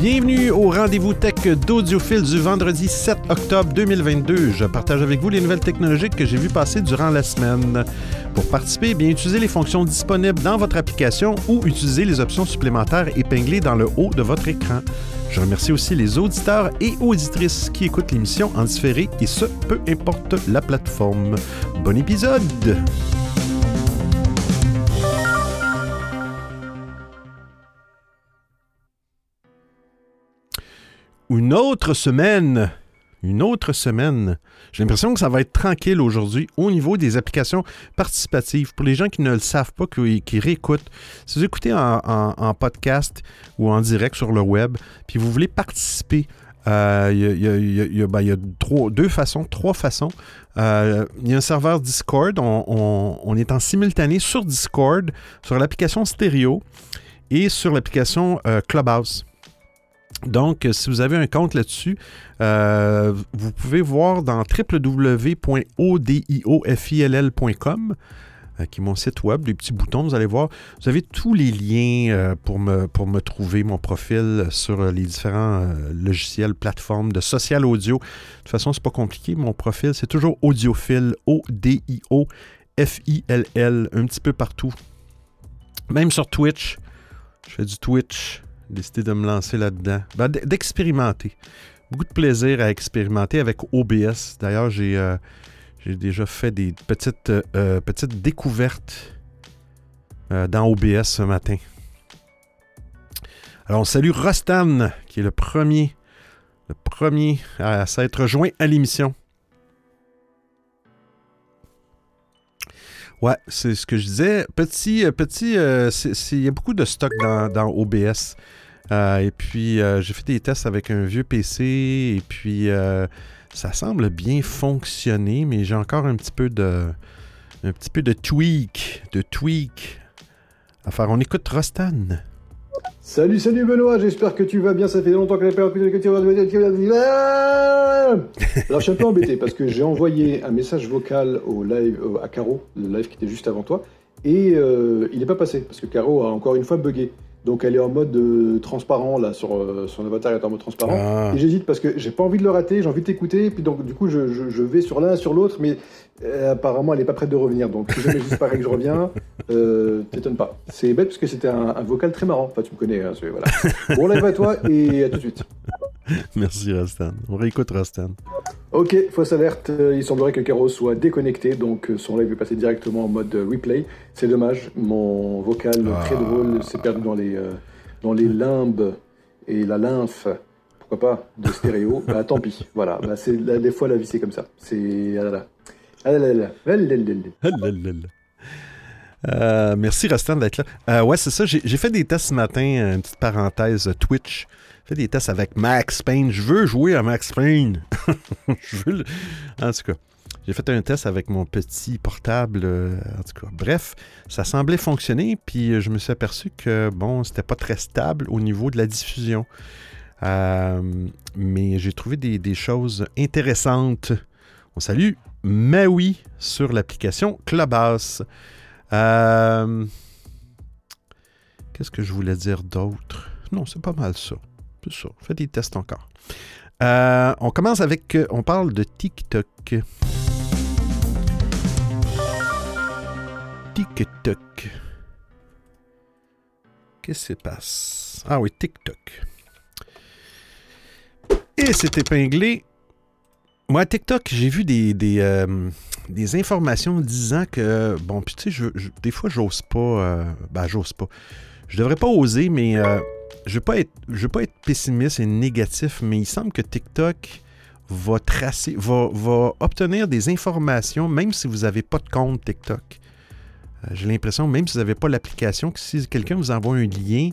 Bienvenue au rendez-vous tech d'Audiophile du vendredi 7 octobre 2022. Je partage avec vous les nouvelles technologiques que j'ai vues passer durant la semaine. Pour participer, bien utilisez les fonctions disponibles dans votre application ou utilisez les options supplémentaires épinglées dans le haut de votre écran. Je remercie aussi les auditeurs et auditrices qui écoutent l'émission en différé et ce, peu importe la plateforme. Bon épisode! Une autre semaine. Une autre semaine. J'ai l'impression que ça va être tranquille aujourd'hui au niveau des applications participatives. Pour les gens qui ne le savent pas, qui, réécoutent, si vous écoutez en, podcast ou en direct sur le web, puis vous voulez participer il y a, deux façons, trois façons. Euh, il y a un serveur Discord. On, est en simultané sur Discord, sur l'application stéréo et sur l'application euh, Clubhouse. Donc, euh, si vous avez un compte là-dessus, euh, vous pouvez voir dans www.odiofill.com, euh, qui est mon site web, les petits boutons, vous allez voir, vous avez tous les liens pour, me, trouver mon profil sur les différents logiciels, plateformes de social audio. De toute façon, c'est pas compliqué. Mon profil, c'est toujours audiophile, O-D-I-O-F-I-L-L, un petit peu partout. Même sur Twitch. Je fais du Twitch décidé de me lancer là-dedans. Ben, d'expérimenter. Beaucoup de plaisir à expérimenter avec OBS. D'ailleurs, j'ai euh, déjà fait des petites, euh, petites découvertes euh, dans OBS ce matin. Alors, on salue Rostan, qui est le premier, le premier à s'être joint à l'émission. Ouais, c'est ce que je disais. Petit, petit, il y a beaucoup de stock dans, OBS. Euh, et puis, euh, j'ai fait des tests avec un vieux PC et puis euh, ça semble bien fonctionner, mais j'ai encore un petit peu de un petit peu de tweak, de tweak à faire. On écoute Rostan. Salut, salut Benoît, j'espère que tu vas bien. Ça fait longtemps que pas que tu Alors, je suis un peu embêté parce que j'ai envoyé un message vocal au live à Caro, le live qui était juste avant toi, et il n'est pas passé parce que Caro a encore une fois bugué. Donc elle est en mode euh, transparent là sur euh, son avatar est en mode transparent. Ah. Et j'hésite parce que j'ai pas envie de le rater, j'ai envie de t'écouter. Et puis donc du coup je, vais sur l'un sur l'autre, mais euh, apparemment elle est pas prête de revenir. Donc si jamais juste pareil que je reviens, t'étonne pas. C'est bête parce que c'était un, vocal très marrant. Enfin tu me connais. Hein, voilà. bon live à toi et à tout de suite. Merci Rastan. On réécoute Rastan. Ok, fausse alerte, il semblerait que Caro soit déconnecté, donc son live est passé directement en mode replay. C'est dommage, mon vocal très ah. drôle s'est perdu dans les, euh, dans les limbes et la lymphe, pourquoi pas, de stéréo. bah tant pis, voilà, bah, c'est, des fois la vie c'est comme ça. C'est... Ah là là. Euh, merci Rastan d'être là. Euh, ouais, c'est ça. J'ai, j'ai fait des tests ce matin, une petite parenthèse Twitch fais des tests avec Max Payne. Je veux jouer à Max Payne. En tout cas, j'ai fait un test avec mon petit portable. Euh, en tout cas, bref, ça semblait fonctionner. Puis euh, je me suis aperçu que, bon, c'était pas très stable au niveau de la diffusion. Euh, mais j'ai trouvé des, choses intéressantes. On salue Maui sur l'application Clubhouse. Qu'est-ce que je voulais dire d'autre? Non, c'est pas mal ça. C'est ça. Fais des tests encore. Euh, on commence avec. Euh, on parle de TikTok. TikTok. Qu'est-ce qui se passe? Ah oui, TikTok. Et c'est épinglé. Moi, TikTok, j'ai vu des, euh, informations disant que. Bon, puis tu sais, des fois, j'ose pas. ben, j'ose pas. Je devrais pas oser, mais je ne veux, pas être pessimiste et négatif, mais il semble que TikTok va tracer, va, obtenir des informations, même si vous n'avez pas de compte TikTok. Euh, j'ai l'impression, même si vous n'avez pas l'application, que si quelqu'un vous envoie un lien,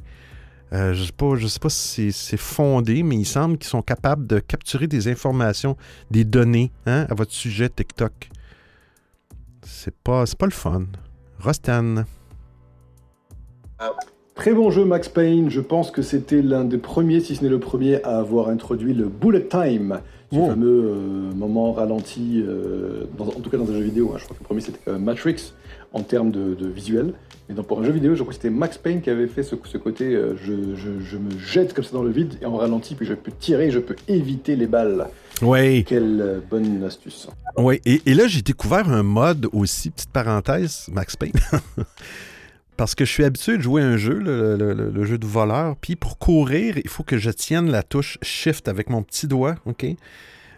euh, je ne sais pas, si c'est fondé, mais il semble qu'ils sont capables de capturer des informations, des données hein, à votre sujet TikTok. C'est pas, pas le fun. Rostan. Ah, Très bon jeu Max Payne, je pense que c'était l'un des premiers, si ce n'est le premier, à avoir introduit le bullet time, ce Oh. fameux euh, moment ralenti, euh, dans- en tout cas dans un jeu vidéo. hein. Je crois que le premier c'était euh, Matrix en termes de, de visuel. Mais donc pour un jeu vidéo, je crois que c'était Max Payne qui avait fait ce, ce côté je, je- je me jette comme ça dans le vide et en ralenti, puis je peux tirer, je peux éviter les balles. Oui. Quelle bonne astuce. Oui, et, et là, j'ai découvert un mode aussi, petite parenthèse, Max Payne. Parce que je suis habitué de jouer un jeu, le, jeu de voleur. Puis pour courir, il faut que je tienne la touche Shift avec mon petit doigt, OK?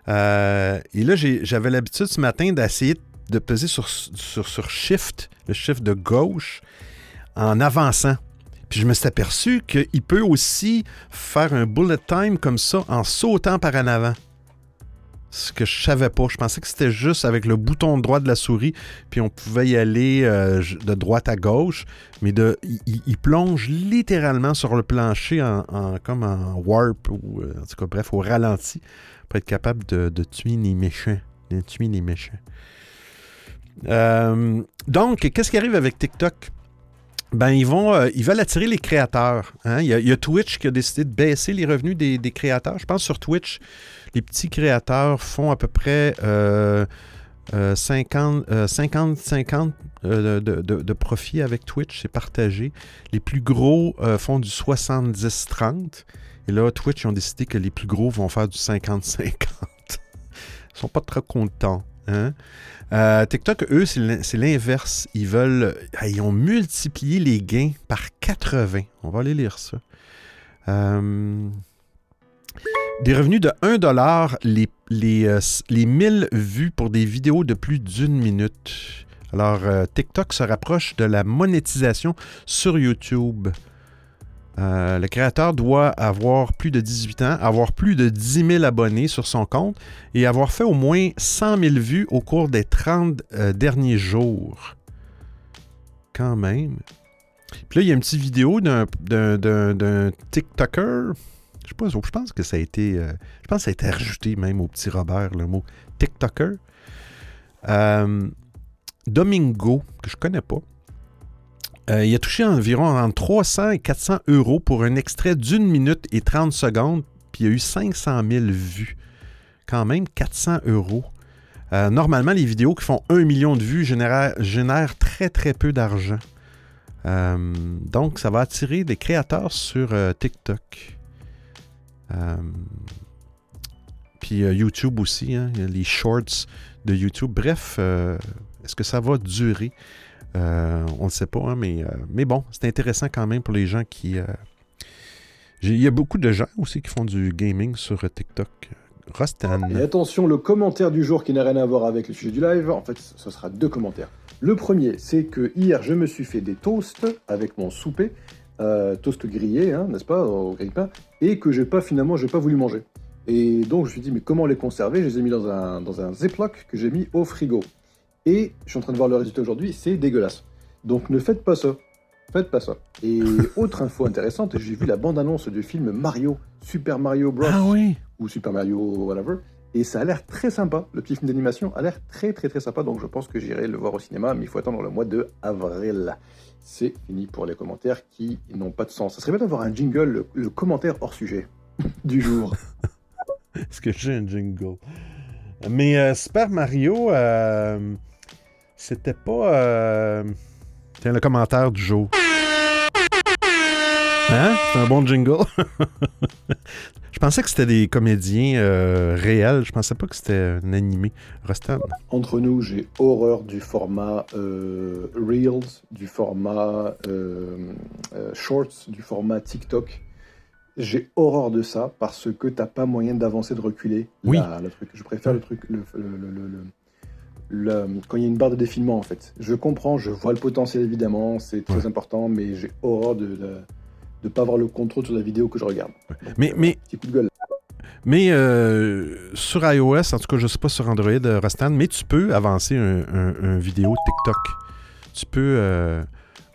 Euh, et là, j'avais l'habitude ce matin d'essayer de peser sur, sur, sur Shift, le Shift de gauche, en avançant. Puis je me suis aperçu qu'il peut aussi faire un bullet time comme ça en sautant par en avant. Ce que je savais pas. Je pensais que c'était juste avec le bouton droit de la souris, puis on pouvait y aller euh, de droite à gauche, mais il- plonge littéralement sur le plancher comme en warp, ou euh, en tout cas, bref, au ralenti, pour être capable de, de tuer les méchants. De tuer les méchants. Euh, donc, qu'est-ce qui arrive avec TikTok? Ben, ils vont, euh, ils veulent attirer les créateurs. hein. Il, y a, Twitch qui a décidé de baisser les revenus des, créateurs. Je pense sur Twitch, les petits créateurs font à peu près euh, euh, 50, euh, 50-50 de, profit avec Twitch. C'est partagé. Les plus gros font du 70-30. Et là, Twitch, ils ont décidé que les plus gros vont faire du 50-50. Ils sont pas très contents. Hein? Euh, TikTok, eux, c'est l'in- c'est l'inverse. Ils veulent. ah, Ils ont multiplié les gains par 80. On va aller lire ça. Euh, des revenus de 1$ les, les, euh, s- les 1000 vues pour des vidéos de plus d'une minute. Alors, euh, TikTok se rapproche de la monétisation sur YouTube. Euh, le créateur doit avoir plus de 18 ans, avoir plus de 10 000 abonnés sur son compte et avoir fait au moins 100 000 vues au cours des 30 euh, derniers jours. Quand même. Puis là, il y a une petite vidéo d'un- TikToker. Je pas, je pense que ça a été. euh, je pense que ça a été rajouté même au petit Robert, le mot TikToker. Domingo, que je connais pas. Euh, il a touché environ entre 300 et 400 euros pour un extrait d'une minute et 30 secondes, puis il y a eu 500 000 vues. Quand même, 400 euros. Euh, normalement, les vidéos qui font 1 million de vues génèrent, très, très peu d'argent. Euh, donc, ça va attirer des créateurs sur TikTok. Puis YouTube aussi, hein, les shorts de YouTube. Bref, est-ce que ça va durer? Euh, on ne sait pas, hein, mais, euh, mais bon, c'est intéressant quand même pour les gens qui... euh, Il y a beaucoup de gens aussi qui font du gaming sur TikTok. Rostan. Attention, le commentaire du jour qui n'a rien à voir avec le sujet du live, en fait, ce sera deux commentaires. Le premier, c'est que hier, je me suis fait des toasts avec mon souper, toast grillé, hein, n'est-ce pas, au grille-pain, et que j'ai pas finalement, j'ai pas voulu manger. Et donc, je me suis dit, mais comment les conserver? Je les ai mis dans un, dans un Ziploc que j'ai mis au frigo. Et je suis en train de voir le résultat aujourd'hui, c'est dégueulasse. Donc, ne faites pas ça. Faites pas ça. Et autre info intéressante, j'ai vu la bande-annonce du film Mario, Super Mario Bros Ah oui! ou Super Mario, whatever. Et ça a l'air très sympa. Le petit film d'animation a l'air très très très sympa. Donc je pense que j'irai le voir au cinéma, mais il faut attendre le mois de avril. C'est fini pour les commentaires qui n'ont pas de sens. Ça serait bien d'avoir un jingle, le, le commentaire hors sujet du jour. Est-ce que j'ai un jingle? Mais euh, Super Mario, euh, c'était pas. euh, Tiens, le commentaire du jour. Hein? C'est un bon jingle. Je pensais que c'était des comédiens euh, réels. Je pensais pas que c'était un animé. Rostan. Entre nous, j'ai horreur du format euh, Reels, du format euh, euh, Shorts, du format TikTok. J'ai horreur de ça parce que t'as pas moyen d'avancer, de reculer. Oui. Le truc. Je préfère le truc, le, le- le- le- quand il y a une barre de défilement en fait. Je comprends, je vois le potentiel évidemment, c'est très Ouais. important, mais j'ai horreur de ne pas avoir le contrôle sur la vidéo que je regarde. Donc, Mais- euh, mais- petit coup de gueule. Mais euh, sur iOS, en tout cas, je sais pas sur Android, euh, Rostan, mais tu peux avancer un, un- un vidéo TikTok. Tu peux. euh,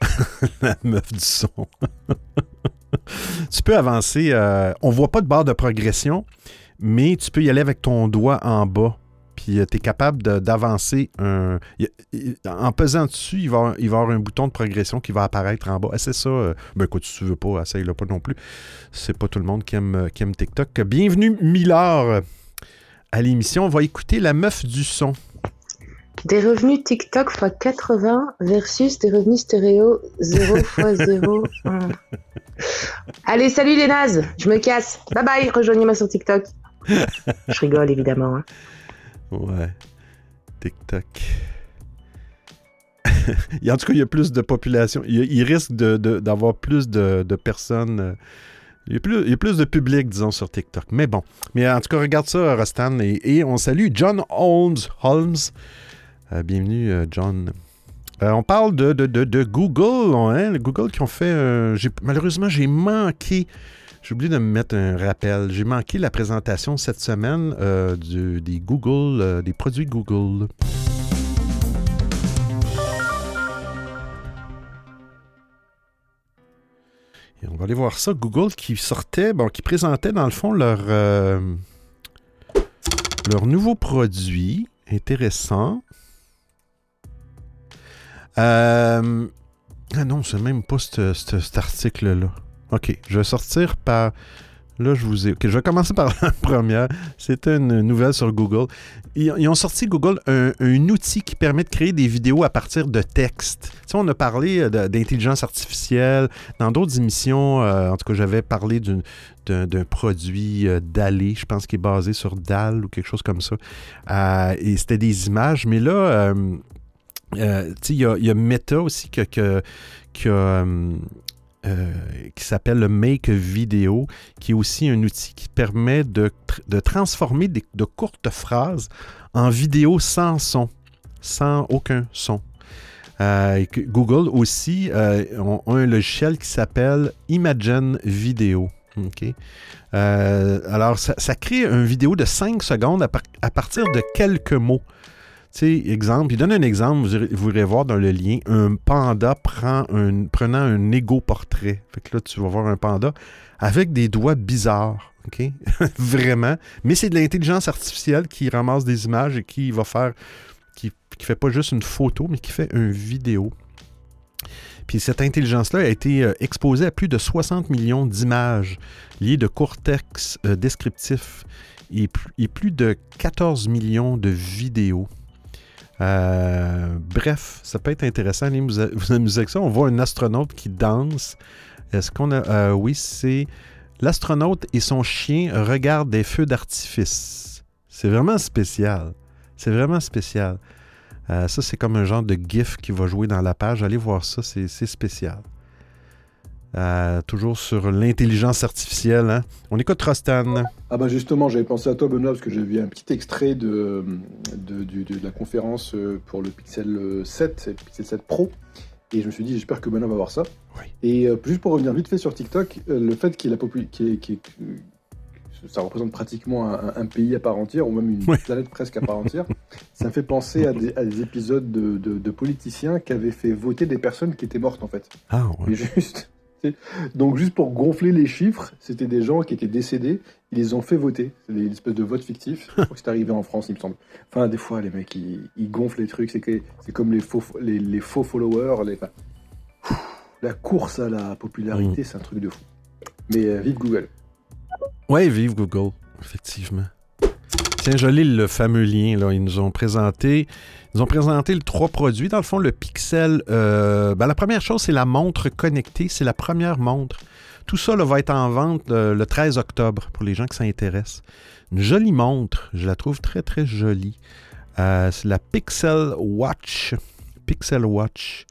La meuf du son. tu peux avancer. euh, On voit pas de barre de progression, mais tu peux y aller avec ton doigt en bas. Puis tu es capable d'avancer en pesant dessus, il va, il va y avoir un bouton de progression qui va apparaître en bas. c'est ça. ben écoute, si tu veux pas, essaye-le pas non plus. C'est pas tout le monde qui aime, qui aime TikTok. Bienvenue, Millard, à l'émission. On va écouter la meuf du son. Des revenus TikTok x 80 versus des revenus stéréo 0 x 0. Allez, salut les nazes, je me casse. Bye bye, rejoignez-moi sur TikTok. je rigole évidemment. Hein. Ouais. TikTok. en tout cas, il y a plus de population. Il, risque d'avoir plus de, personnes. Euh, il y, a plus, de public, disons, sur TikTok. Mais bon. Mais en tout cas, regarde ça, Rostan. Et, on salue John Holmes. Holmes euh, bienvenue, euh, John. On parle de, de, Google, hein, Google qui ont fait. malheureusement, j'ai manqué. J'ai oublié de me mettre un rappel. J'ai manqué la présentation cette semaine des Google, des produits Google. Et on va aller voir ça. Google qui sortait, bon, qui présentait dans le fond leur, leur nouveau produit intéressant. Euh, ah non, c'est même pas cet article-là. OK, je vais sortir par... Là, je vous ai... OK, je vais commencer par la première. C'était une nouvelle sur Google. Ils, ont sorti Google un, outil qui permet de créer des vidéos à partir de texte. Tu sais, on a parlé euh, d'intelligence artificielle dans d'autres émissions. Euh, en tout cas, j'avais parlé d'un produit euh, DALI, je pense, qui est basé sur DAL ou quelque chose comme ça. et c'était des images. Mais là, euh, il y, a Meta aussi euh, qui, s'appelle le Make Video, qui est aussi un outil qui permet de, transformer de courtes phrases en vidéo sans son, sans aucun son. Euh, Google aussi a un logiciel qui s'appelle Imagine Video. alors, ça, crée une vidéo de 5 secondes à partir de quelques mots sais, exemple, il donne un exemple, vous irez, voir dans le lien, un panda prend un, prenant un égo portrait. Fait que là, tu vas voir un panda avec des doigts bizarres. Vraiment. Mais c'est de l'intelligence artificielle qui ramasse des images et qui va faire. qui, fait pas juste une photo, mais qui fait une vidéo. Puis cette intelligence-là a été euh, exposée à plus de 60 millions d'images liées de courts textes euh, descriptifs et, et, plus de 14 millions de vidéos. Euh, bref, ça peut être intéressant. Vous, vous amusez avec ça. On voit un astronaute qui danse. Est-ce qu'on a. Euh, oui, c'est. L'astronaute et son chien regardent des feux d'artifice. C'est vraiment spécial. C'est vraiment spécial. Euh, ça, c'est comme un genre de GIF qui va jouer dans la page. Allez voir ça, c'est spécial. Euh, toujours sur l'intelligence artificielle. Hein. On écoute Rostan. Ah bah justement, j'avais pensé à toi Benoît parce que j'ai vu un petit extrait de, de, la conférence euh, pour le Pixel 7, le Pixel 7 Pro. Et je me suis dit, j'espère que Benoît va voir ça. Et euh, juste pour revenir vite fait sur TikTok, le fait qu'il qu ça représente pratiquement un, pays à part entière, ou même une planète presque à part entière, ça me fait penser à des, épisodes de, de, politiciens qui avaient fait voter des personnes qui étaient mortes en fait. Ah ouais. juste, donc juste pour gonfler les chiffres, c'était des gens qui étaient décédés, ils les ont fait voter. C'est une espèce de vote fictif. Je crois que c'est arrivé en France, il me semble. Enfin, des fois, les mecs, ils, gonflent les trucs. C'est comme les faux, les, faux followers. Les, la course à la popularité, mm. c'est un truc de fou. Mais euh, vive Google. Ouais, vive Google, effectivement. Tiens, je lis le fameux lien. Là. Ils nous ont présenté ils ont présenté les trois produits. Dans le fond, le Pixel. Euh, ben, la première chose, c'est la montre connectée. C'est la première montre. Tout ça va être en vente euh, le 13 octobre pour les gens qui s'intéressent. Une jolie montre. Je la trouve très, très jolie. Euh, c'est la Pixel Watch. Pixel Watch.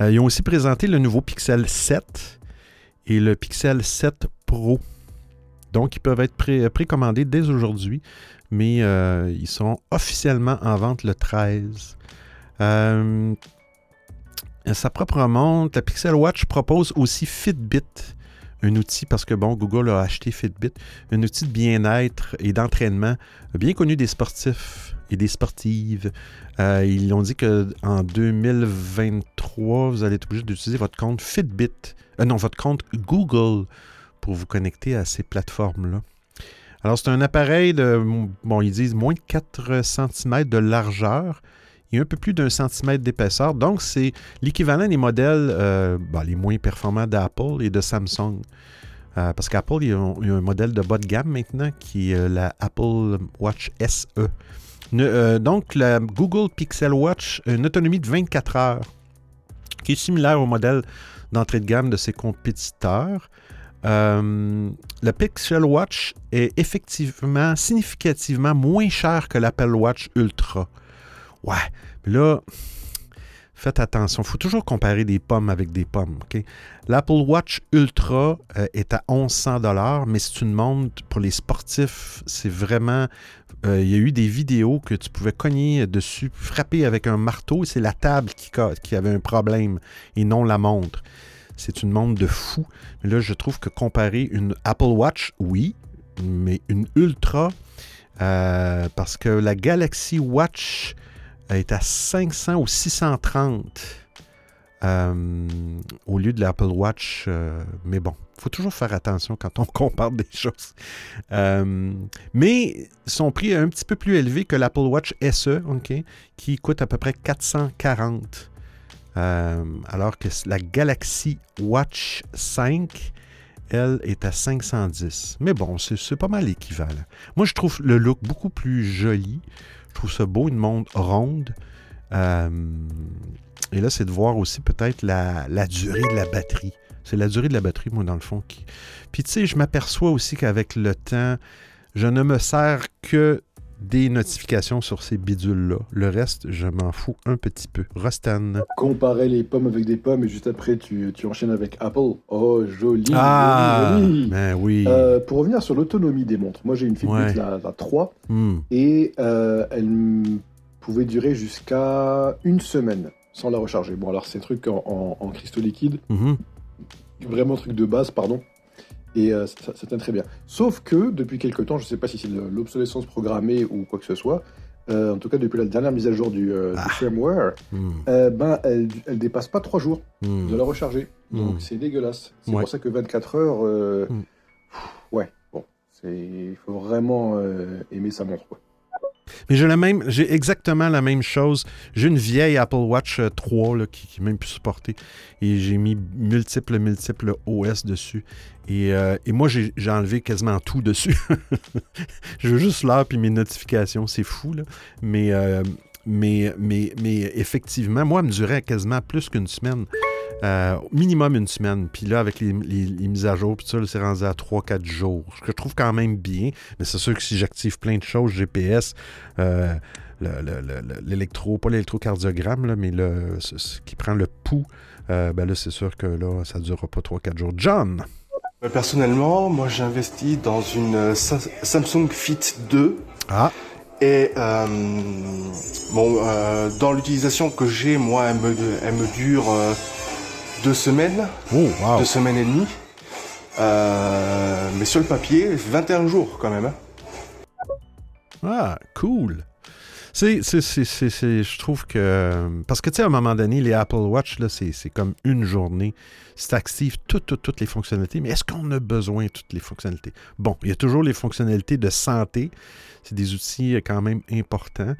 ils ont aussi présenté le nouveau Pixel 7 et le Pixel 7 Pro. Donc, ils peuvent être précommandés dès aujourd'hui mais euh, ils sont officiellement en vente le 13. Euh, sa propre montre, la Pixel Watch propose aussi Fitbit, un outil, parce que bon, Google a acheté Fitbit, un outil de bien-être et d'entraînement bien connu des sportifs et des sportives. Euh, ils ont dit qu'en 2023, vous allez être obligé d'utiliser votre compte Fitbit, non, votre compte Google pour vous connecter à ces plateformes-là. Alors, c'est un appareil de, bon, ils disent moins de 4 cm de largeur et un peu plus d'un centimètre d'épaisseur. Donc, c'est l'équivalent des modèles euh, ben, les moins performants d'Apple et de Samsung. Euh, parce qu'Apple, il y, a un modèle de bas de gamme maintenant qui est la Apple Watch SE. donc, la Google Pixel Watch a une autonomie de 24 heures, qui est similaire au modèle d'entrée de gamme de ses compétiteurs. Euh, le Pixel Watch est effectivement significativement moins cher que l'Apple Watch Ultra. Ouais, mais là, faites attention. Il faut toujours comparer des pommes avec des pommes. L'Apple Watch Ultra euh, est à 1100 mais c'est une montre pour les sportifs. C'est vraiment. Euh, il y a eu des vidéos que tu pouvais cogner dessus, frapper avec un marteau, et c'est la table qui, qui avait un problème et non la montre. C'est une montre de fou. Mais là, je trouve que comparer une Apple Watch, oui, mais une Ultra, euh, parce que la Galaxy Watch est à 500 ou 630 euh, au lieu de l'Apple Watch. Euh, mais bon, il faut toujours faire attention quand on compare des choses. mais son prix est un petit peu plus élevé que l'Apple Watch SE, qui coûte à peu près 440 euh, alors que la Galaxy Watch 5, elle, est à 510. Mais bon, c'est pas mal équivalent. Moi, je trouve le look beaucoup plus joli. Je trouve ça beau, une montre ronde. Euh, et là, c'est de voir aussi peut-être la, durée de la batterie. C'est la durée de la batterie, moi, dans le fond. Puis, tu sais, je m'aperçois aussi qu'avec le temps, je ne me sers que des notifications sur ces bidules-là. Le reste, je m'en fous un petit peu. Rostan. Comparer les pommes avec des pommes et juste après, tu, enchaînes avec Apple. Oh, joli. Ah, Ben oui. Euh, pour revenir sur l'autonomie des montres, moi j'ai une Fitbit la, 3 hmm. et euh, elle pouvait durer jusqu'à une semaine sans la recharger. Bon, alors c'est truc en, en, cristaux liquides. Mhm. Vraiment truc de base, pardon. Et euh, ça, tient très bien. Sauf que depuis quelques temps, je ne sais pas si c'est l'obsolescence programmée ou quoi que ce soit, euh, en tout cas depuis la dernière mise à jour du, euh, ah. firmware, hmm. ben, elle ne dépasse pas 3 jours hmm. de la recharger. Donc hmm. c'est dégueulasse. C'est pour ça que 24 heures, ouais, bon, il faut vraiment aimer sa montre. Quoi. Mais j'ai la même, j'ai exactement la même chose. J'ai une vieille Apple Watch 3 là, qui, n'est même plus supportée. Et j'ai mis multiples, multiples OS dessus. Et, euh, moi, j'ai enlevé quasiment tout dessus. je veux juste l'heure puis mes notifications. C'est fou, là. Mais, euh, mais, mais, mais effectivement, moi, elle me durait quasiment plus qu'une semaine. Euh, minimum une semaine. Puis là, avec les, mises à jour, puis ça, c'est rendu à 3-4 jours. Ce que je trouve quand même bien. Mais c'est sûr que si j'active plein de choses, GPS, euh, l'électro, pas l'électrocardiogramme, là, mais le, ce, qui prend le pouls, euh, ben là, c'est sûr que là, ça ne durera pas 3-4 jours. John! Personnellement, moi, j'ai investi dans une Samsung Fit 2. Ah! Et bon, dans l'utilisation que j'ai, moi, elle me, elle me dure deux semaines, oh, deux semaines et demie. Euh, mais sur le papier, 21 jours quand même. Hein. Ah, cool. C'est, je trouve que. Parce que, tu sais, à un moment donné, les Apple Watch, là, c'est, comme une journée. C'est actif toutes, toutes, toutes les fonctionnalités. Mais est-ce qu'on a besoin de toutes les fonctionnalités? Bon, il y a toujours les fonctionnalités de santé. C'est des outils quand même importants.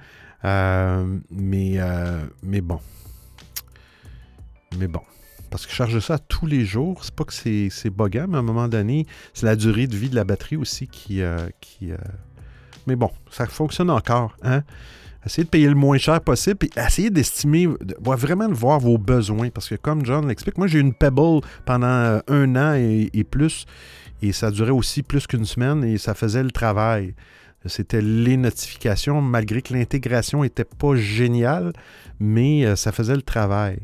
Euh, mais, euh, mais bon. Mais bon. Parce que charger ça tous les jours, c'est pas que c'est, c'est mais à un moment donné, c'est la durée de vie de la batterie aussi qui. Euh, euh, Mais bon, ça fonctionne encore. Hein? Essayez de payer le moins cher possible, puis essayez d'estimer, de, vraiment de voir vos besoins. Parce que comme John l'explique, moi j'ai eu une Pebble pendant euh, un an et, plus, et ça durait aussi plus qu'une semaine et ça faisait le travail. C'était les notifications, malgré que l'intégration n'était pas géniale, mais ça faisait le travail.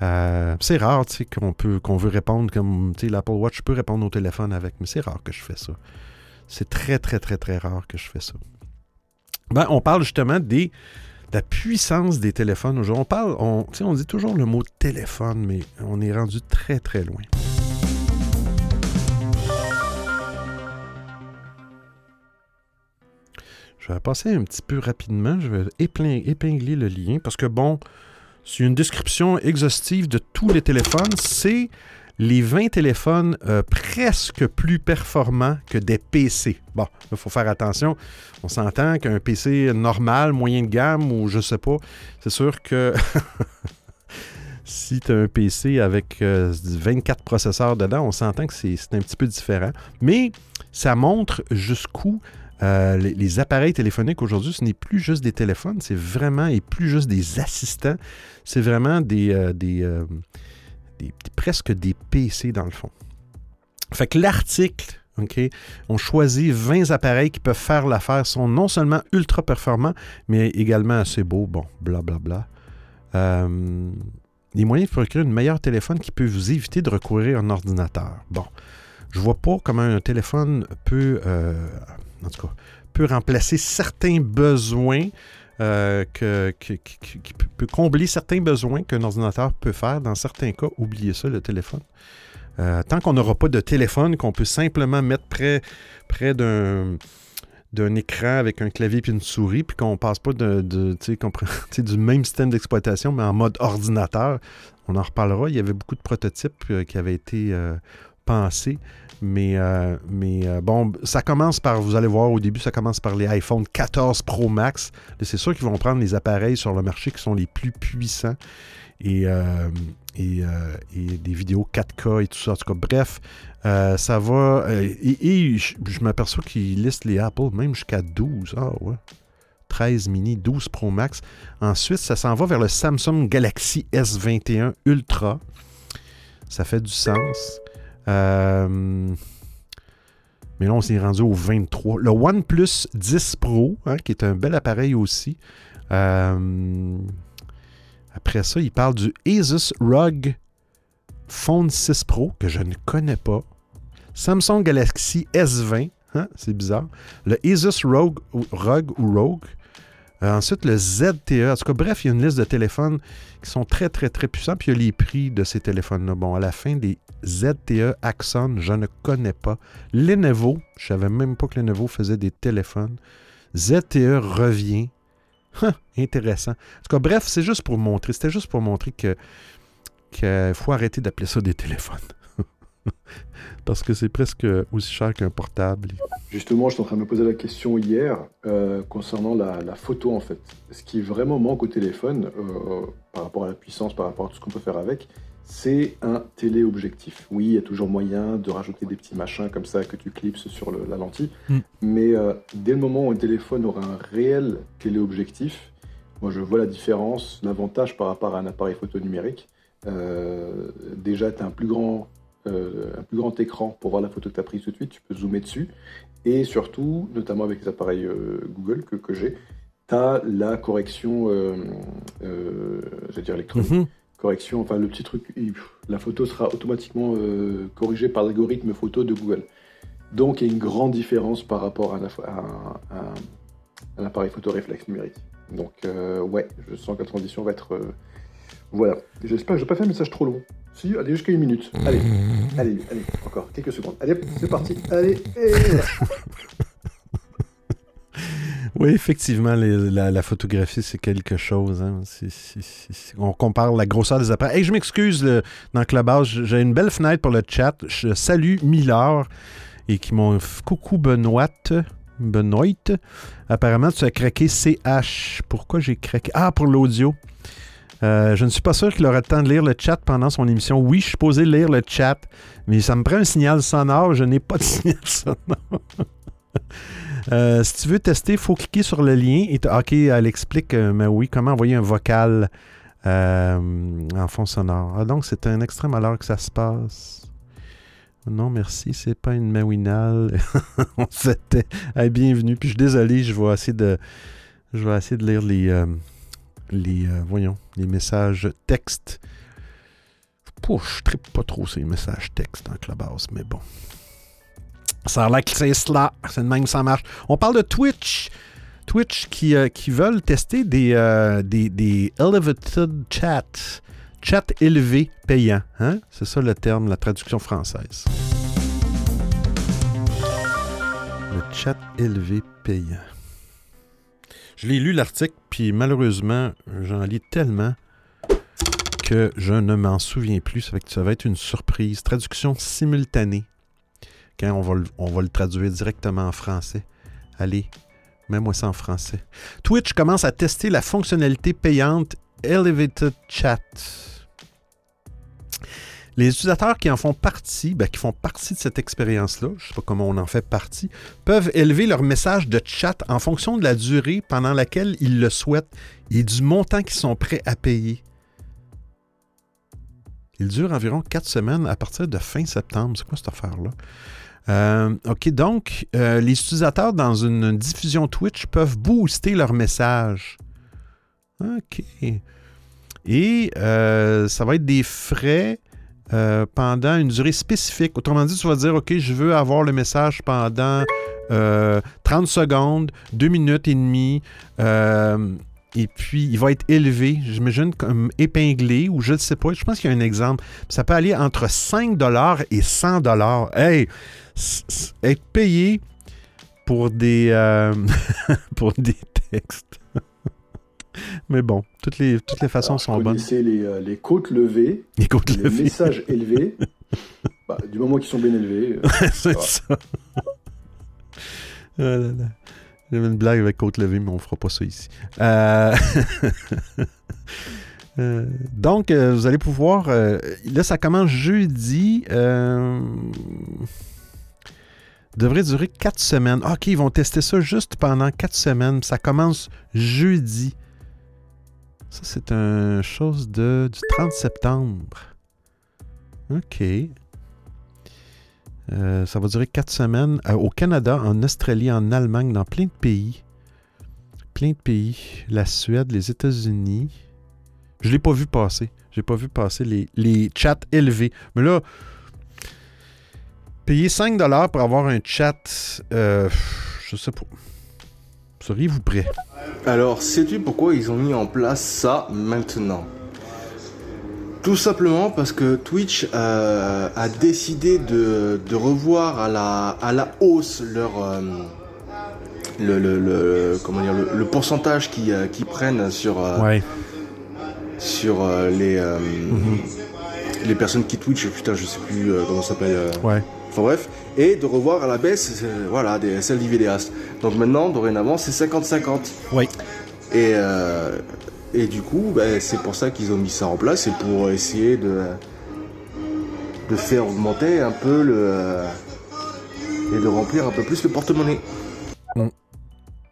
Euh, c'est rare qu'on peut qu'on veut répondre comme l'Apple Watch peut répondre au téléphone avec, mais c'est rare que je fais ça. C'est très, très, très, très rare que je fais ça. Ben, on parle justement des, de la puissance des téléphones. On parle, on, on dit toujours le mot téléphone, mais on est rendu très, très loin. Je vais passer un petit peu rapidement. Je vais épingler le lien parce que, bon, c'est une description exhaustive de tous les téléphones. C'est les 20 téléphones euh, presque plus performants que des PC. Bon, il faut faire attention. On s'entend qu'un PC normal, moyen de gamme ou je sais pas, c'est sûr que si tu as un PC avec 24 processeurs dedans, on s'entend que c'est un petit peu différent. Mais ça montre jusqu'où euh, les, appareils téléphoniques aujourd'hui, ce n'est plus juste des téléphones, c'est vraiment et plus juste des assistants. C'est vraiment des, euh, euh, presque des PC dans le fond. Fait que l'article, OK, on choisit 20 appareils qui peuvent faire l'affaire, sont non seulement ultra performants, mais également assez beaux. Bon, blablabla. Bla, bla. les moyens de procurer un meilleur téléphone qui peut vous éviter de recourir à un ordinateur. Bon, je vois pas comment un téléphone peut en tout cas, peut remplacer certains besoins, euh, peut combler certains besoins qu'un ordinateur peut faire. Dans certains cas, oubliez ça, le téléphone. Euh, tant qu'on n'aura pas de téléphone qu'on peut simplement mettre près, près d'un d'un écran avec un clavier et une souris, puis qu'on passe pas de, du même système d'exploitation, mais en mode ordinateur. On en reparlera. Il y avait beaucoup de prototypes euh, qui avaient été Mais, euh, mais euh, bon, ça commence par, vous allez voir au début, ça commence par les iPhone 14 Pro Max. C'est sûr qu'ils vont prendre les appareils sur le marché qui sont les plus puissants et, euh, et, des vidéos 4K et tout ça. En tout cas, bref, ça va. et, je, m'aperçois qu'ils listent les Apple même jusqu'à 12. Ah ouais. 13 mini, 12 Pro Max. Ensuite, ça s'en va vers le Samsung Galaxy S21 Ultra. Ça fait du sens. Euh, mais là, on s'est rendu au 23. Le OnePlus 10 Pro, hein, qui est un bel appareil aussi. Euh, après ça, il parle du Asus ROG Phone 6 Pro, que je ne connais pas. Samsung Galaxy S20, hein, c'est bizarre. Le Asus ROG, ROG ou Rogue. Euh, ensuite, le ZTE. En tout cas, bref, il y a une liste de téléphones qui sont très, très, très puissants. Puis il y a les prix de ces téléphones-là. Bon, à la fin, des ZTE Axon, je ne connais pas. Lenovo, je ne savais même pas que Lenovo faisait des téléphones. ZTE revient. intéressant. En tout cas, bref, c'est juste pour montrer. C'était juste pour montrer que qu'il faut arrêter d'appeler ça des téléphones. Parce que c'est presque aussi cher qu'un portable. Justement, je suis en train de me poser la question hier euh, concernant la, photo en fait. Ce qui vraiment manque au téléphone, euh, par rapport à la puissance, par rapport à tout ce qu'on peut faire avec, c'est un téléobjectif. Oui, il y a toujours moyen de rajouter des petits machins comme ça que tu clipses sur la lentille. Mm. Mais euh, dès le moment où un téléphone aura un réel téléobjectif, moi je vois la différence, l'avantage par rapport à un appareil photo numérique. déjà, tu as un plus grand euh, un plus grand écran pour voir la photo que tu as prise tout de suite, tu peux zoomer dessus. Et surtout, notamment avec les appareils euh, Google que, que j'ai, tu as la correction, euh, euh dire électronique. Mhm. Correction, enfin le petit truc, la photo sera automatiquement corrigée par l'algorithme photo de Google. Donc il y a une grande différence par rapport à un, appareil photo réflexe numérique. Donc ouais, je sens que la transition va être... voilà. J'espère que je n'ai pas fait un message trop long. Si, allez, jusqu'à une minute. Allez, allez, allez, encore quelques secondes. Allez, c'est parti. Allez, Oui, effectivement, la, photographie, c'est quelque chose. Hein. on compare la grosseur des appareils. Et je m'excuse, dans Clubhouse, j'ai une belle fenêtre pour le chat. Je salue Miller et qui m'ont... Coucou Benoît. Benoît. Apparemment, tu as craqué CH. Pourquoi j'ai craqué? Ah, pour l'audio. Euh, je ne suis pas sûr qu'il aura le temps de lire le chat pendant son émission. Oui, je suis posé lire le chat, mais ça me prend un signal sonore. Je n'ai pas de signal sonore. Euh, si tu veux tester, il faut cliquer sur le lien. Et ok, elle explique, euh, mais oui, comment envoyer un vocal en fond sonore. Ah, donc, c'est un extrême alors que ça se passe. Non, merci, c'est pas une mawinale. C'était. bienvenue. Puis je suis désolé, je vais essayer de, je vais essayer de lire les les, euh, voyons, les messages texte. Pouh, je pas trop ces messages texte en Clubhouse, mais bon. Ça a l'air que c'est cela. C'est de même ça marche. On parle de Twitch. Twitch qui, euh, qui veulent tester des, euh, des, des, elevated chat. Chat élevé payant. Hein? C'est ça le terme, la traduction française. Le chat élevé payant. Je l'ai lu l'article, puis malheureusement, j'en lis tellement que je ne m'en souviens plus. Ça, va être une surprise. Traduction simultanée. Quand on va, on va le traduire directement en français. Allez, mets-moi ça en français. Twitch commence à tester la fonctionnalité payante Elevated Chat. Les utilisateurs qui en font partie, ben, qui font partie de cette expérience-là, je ne sais pas comment on en fait partie, peuvent élever leur message de chat en fonction de la durée pendant laquelle ils le souhaitent et du montant qu'ils sont prêts à payer. Il dure environ 4 semaines à partir de fin septembre. C'est quoi cette affaire-là? Euh, OK, donc, euh, les utilisateurs dans une diffusion Twitch peuvent booster leur message. OK. Et euh, ça va être des frais pendant une durée spécifique. Autrement dit, tu vas dire, OK, je veux avoir le message pendant 30 secondes, 2 minutes et demie. et puis, il va être élevé, j'imagine, comme épinglé, ou je ne sais pas. Je pense qu'il y a un exemple. Ça peut aller entre 5 et 100 Hey! être payé pour des, euh, pour des textes. Mais bon, toutes les, toutes les façons sont bonnes. Les, euh, les côtes levées, les, côtes les messages élevés. Bah, du moment qu'ils sont bien élevés. Euh, c'est ça. J'avais une blague avec côte levée, mais on fera pas ça ici. donc, vous allez pouvoir. là, ça commence jeudi devrait durer quatre semaines. OK, ils vont tester ça juste pendant quatre semaines. Ça commence jeudi. Ça, c'est une chose de, du 30 septembre. OK. Euh, ça va durer quatre semaines euh, au Canada, en Australie, en Allemagne, dans plein de pays. Plein de pays. La Suède, les États-Unis. Je ne l'ai pas vu passer. Je n'ai pas vu passer les, les chats élevés. Mais là, Payer 5 pour avoir un chat, euh, je sais pas. Seriez-vous prêt? Alors, sais-tu pourquoi ils ont mis en place ça maintenant? Tout simplement parce que Twitch euh, a décidé de, revoir à la, à la hausse leur... Euh, le, comment dire, le, pourcentage qu'ils euh, prennent sur, sur les, mhm. les personnes qui Twitch. Putain, je sais plus comment ça s'appelle. Ouais bref, et de revoir à la baisse voilà, des, celles du vidéaste. Donc maintenant, dorénavant, c'est 50-50. Oui. Et, euh, et du coup, ben, c'est pour ça qu'ils ont mis ça en place, c'est pour essayer de, de faire augmenter un peu le. Euh, et de remplir un peu plus le porte-monnaie.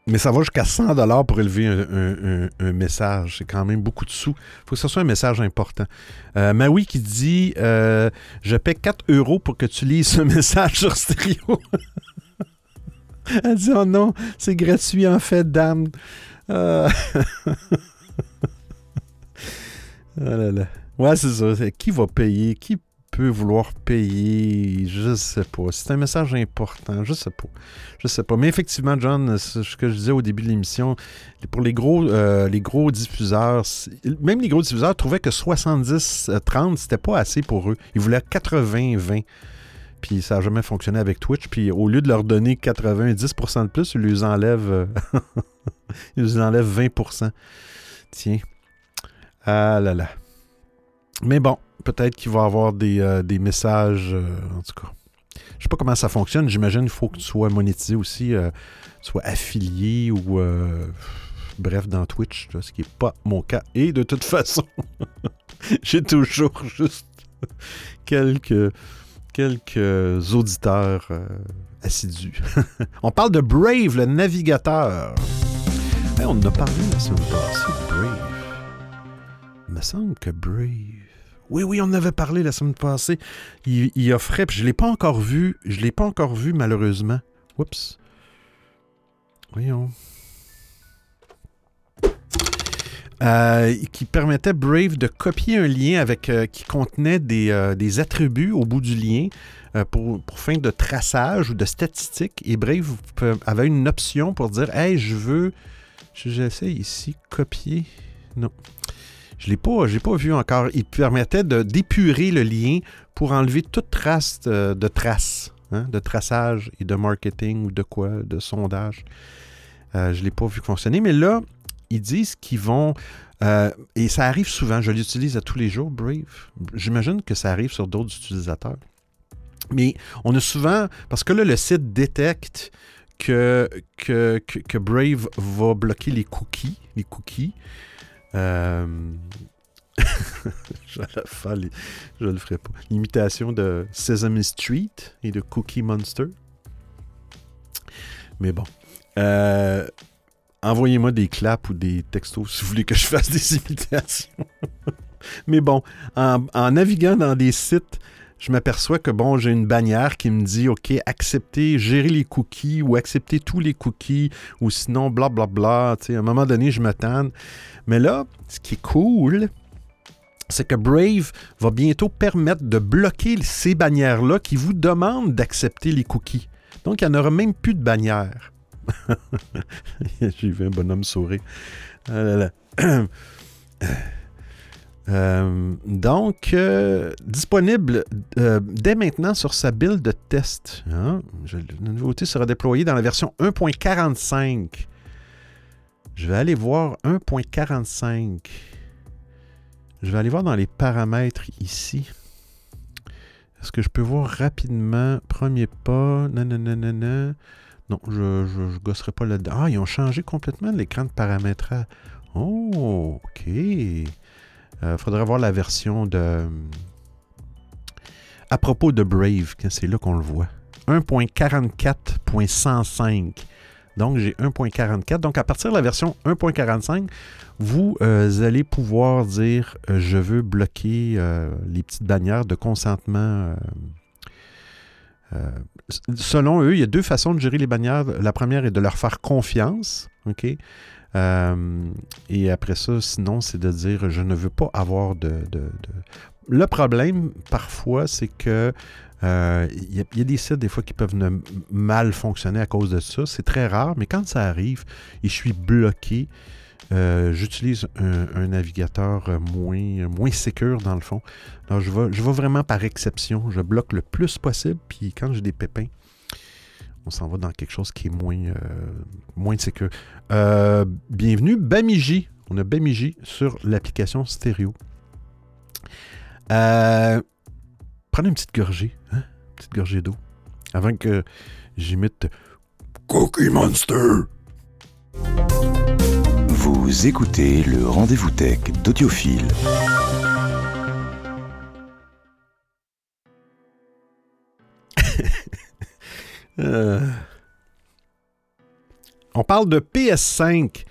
Mais ça va jusqu'à 100 dollars pour élever un, message. C'est quand même beaucoup de sous. Il faut que ce soit un message important. Euh, Maui qui dit euh, Je paie 4 euros pour que tu lises ce message sur stéréo. Elle dit Oh non, c'est gratuit en fait, dame. Euh... oh. Ouais, c'est ça. Qui va payer? Vouloir payer, je sais pas. C'est un message important, je sais pas. Je sais pas. Mais effectivement, John, ce que je disais au début de l'émission, pour les gros, euh, les gros diffuseurs, même les gros diffuseurs trouvaient que 70-30, c'était pas assez pour eux. Ils voulaient 80-20. Puis ça n'a jamais fonctionné avec Twitch. Puis au lieu de leur donner 90% de plus, ils lui enlèvent, euh, ils lui enlèvent 20%. Tiens. Ah là là. Mais bon, peut-être qu'il va y avoir des, euh, messages, euh, en tout cas. Je sais pas comment ça fonctionne. J'imagine qu'il faut que tu sois monétisé aussi, euh, soit affilié ou bref dans Twitch, ce qui n'est pas mon cas. Et de toute façon, j'ai toujours juste quelques, quelques auditeurs assidus. on parle de Brave, le navigateur. on en a parlé la semaine passée, Brave. Il me semble que Brave. Oui, oui, on en avait parlé la semaine passée. Il, offrait, je ne l'ai pas encore vu. Je l'ai pas encore vu, malheureusement. Oups. Voyons. Euh, qui permettait Brave de copier un lien avec euh, qui contenait des, euh, des, attributs au bout du lien pour, pour, fin de traçage ou de statistique. Et Brave avait une option pour dire Hey, je veux. J'essaie ici, copier. Non. Je l'ai pas, pas vu encore. Il permettait d'épurer le lien pour enlever toute trace de, traces, hein, de traçage et de marketing ou de quoi, de sondage. Euh, je l'ai pas vu fonctionner. Mais là, ils disent qu'ils vont Euh, et ça arrive souvent, je l'utilise à tous les jours, Brave. J'imagine que ça arrive sur d'autres utilisateurs. Mais on a souvent, parce que là, le site détecte que, que, que, Brave va bloquer les cookies. Les cookies. Euh, je, le ferai pas. L'imitation de Sesame Street et de Cookie Monster. Mais bon. Euh, envoyez-moi des claps ou des textos si vous voulez que je fasse des imitations. Mais bon, en, naviguant dans des sites, je m'aperçois que bon, j'ai une bannière qui me dit OK, accepter, gérer les cookies ou accepter tous les cookies ou sinon blablabla. Bla, bla, à un moment donné, je m'attends. Mais là, ce qui est cool, c'est que Brave va bientôt permettre de bloquer ces bannières-là qui vous demandent d'accepter les cookies. Donc, il n'y en aura même plus de bannières. J'ai vu un bonhomme sourire. Ah euh, donc, euh, disponible euh, dès maintenant sur sa build de test. Hein? la nouveauté sera déployée dans la version 1.45. Je vais aller voir 1.45. Je vais aller voir dans les paramètres ici. Est-ce que je peux voir rapidement, premier pas, nanana, non, je ne gosserai pas là-dedans. Ah, ils ont changé complètement l'écran de paramétrage. Oh, OK. Il euh, faudrait voir la version de... À propos de Brave, c'est là qu'on le voit. 1.44.105. Donc, j'ai 1.44. Donc, à partir de la version 1.45, vous euh, allez pouvoir dire euh, je veux bloquer euh, les petites bannières de consentement. selon eux, il y a deux façons de gérer les bannières. La première est de leur faire confiance. OK? et après ça, sinon, c'est de dire je ne veux pas avoir de. Le problème, parfois, c'est que il y, a des sites des fois qui peuvent mal fonctionner à cause de ça. C'est très rare, mais quand ça arrive et je suis bloqué, euh, j'utilise un, navigateur euh, moins, moins dans le fond. Je vais, je vraiment par exception. Je bloque le plus possible. Puis quand j'ai des pépins, on s'en va dans quelque chose qui est moins, euh, moins sécure. bienvenue, Bamiji. On a Bamiji sur l'application stéréo. Prenez une petite gorgée. Hein? Une petite gorgée d'eau. Avant que j'imite Cookie Monster. Vous écoutez le rendez-vous tech d'Audiophile. Euh. On parle de PS5.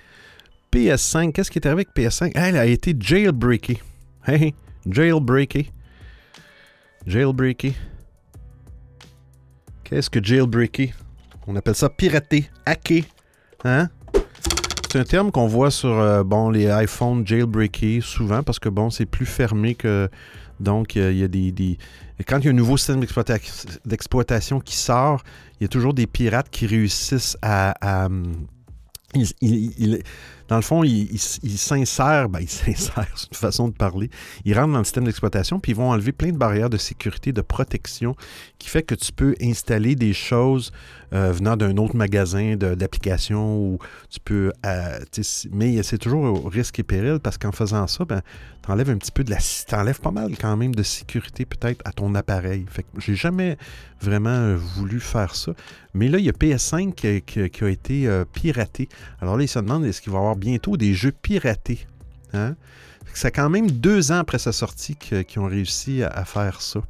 PS5, qu'est-ce qui est arrivé avec PS5? Elle a été jailbreakée. Hey, jailbreakée. Jailbreakée. Qu'est-ce que jailbreaké? On appelle ça pirater, hacker. Hein? c'est un terme qu'on voit sur euh, bon, les iPhones jailbreakés souvent parce que bon, c'est plus fermé que. Donc, il y a des, Quand il y a un nouveau système d'exploitation qui sort, il y a toujours des pirates qui réussissent à. Dans le fond, ils il, s'insèrent, ben, ils s'insèrent, c'est une façon de parler. Ils rentrent dans le système d'exploitation, puis ils vont enlever plein de barrières de sécurité, de protection, qui fait que tu peux installer des choses euh, venant d'un autre magasin d'application ou tu peux. Euh, mais c'est toujours au risque et péril parce qu'en faisant ça, ben, tu enlèves un petit peu de la. Tu enlèves pas mal quand même de sécurité peut-être à ton appareil. Fait que j'ai jamais vraiment euh, voulu faire ça. Mais là, il y a PS5 qui, a été piraté. Alors là, ils se demandent est-ce qu'il va y avoir bientôt des jeux piratés. Hein? C'est quand même deux ans après sa sortie qu'ils ont réussi à faire ça.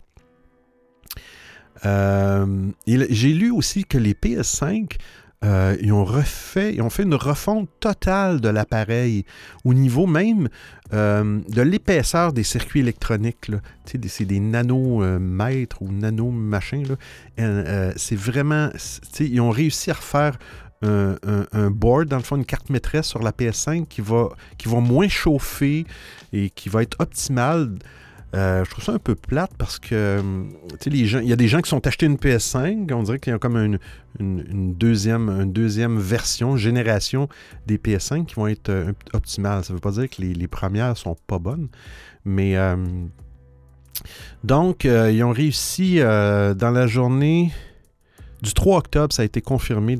Euh, j'ai lu aussi que les PS5, euh, ont fait une refonte totale de l'appareil au niveau même euh, de l'épaisseur des circuits électroniques. C'est des nanomètres ou nanomachins. c'est vraiment. Ils ont réussi à refaire un, board, dans le fond, une carte maîtresse sur la PS5 qui va, qui va moins chauffer et qui va être optimale euh, je trouve ça un peu plate parce que les il y a des gens qui sont achetés une PS5, on dirait qu'il y a comme une, deuxième, une deuxième version, génération des PS5 qui vont être euh, optimales. Ça ne veut pas dire que les, premières sont pas bonnes, mais euh, donc ils ont réussi dans la journée du 3 octobre, ça a été confirmé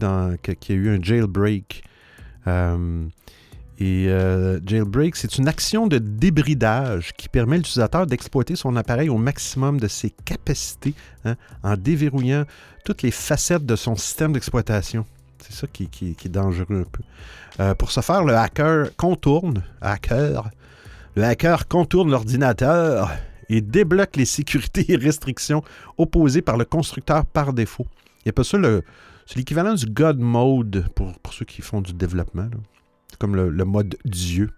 qu'il y a eu un jailbreak. Et euh, jailbreak, c'est une action de débridage qui permet à l'utilisateur d'exploiter son appareil au maximum de ses capacités hein, en déverrouillant toutes les facettes de son système d'exploitation. C'est ça qui, est dangereux un peu. Euh, pour ce faire, le hacker contourne, hacker, le hacker contourne l'ordinateur et débloque les sécurités et restrictions opposées par le constructeur par défaut. Il n'y a pas ça le. C'est l'équivalent du God Mode pour, ceux qui font du développement comme le, mode Dieu.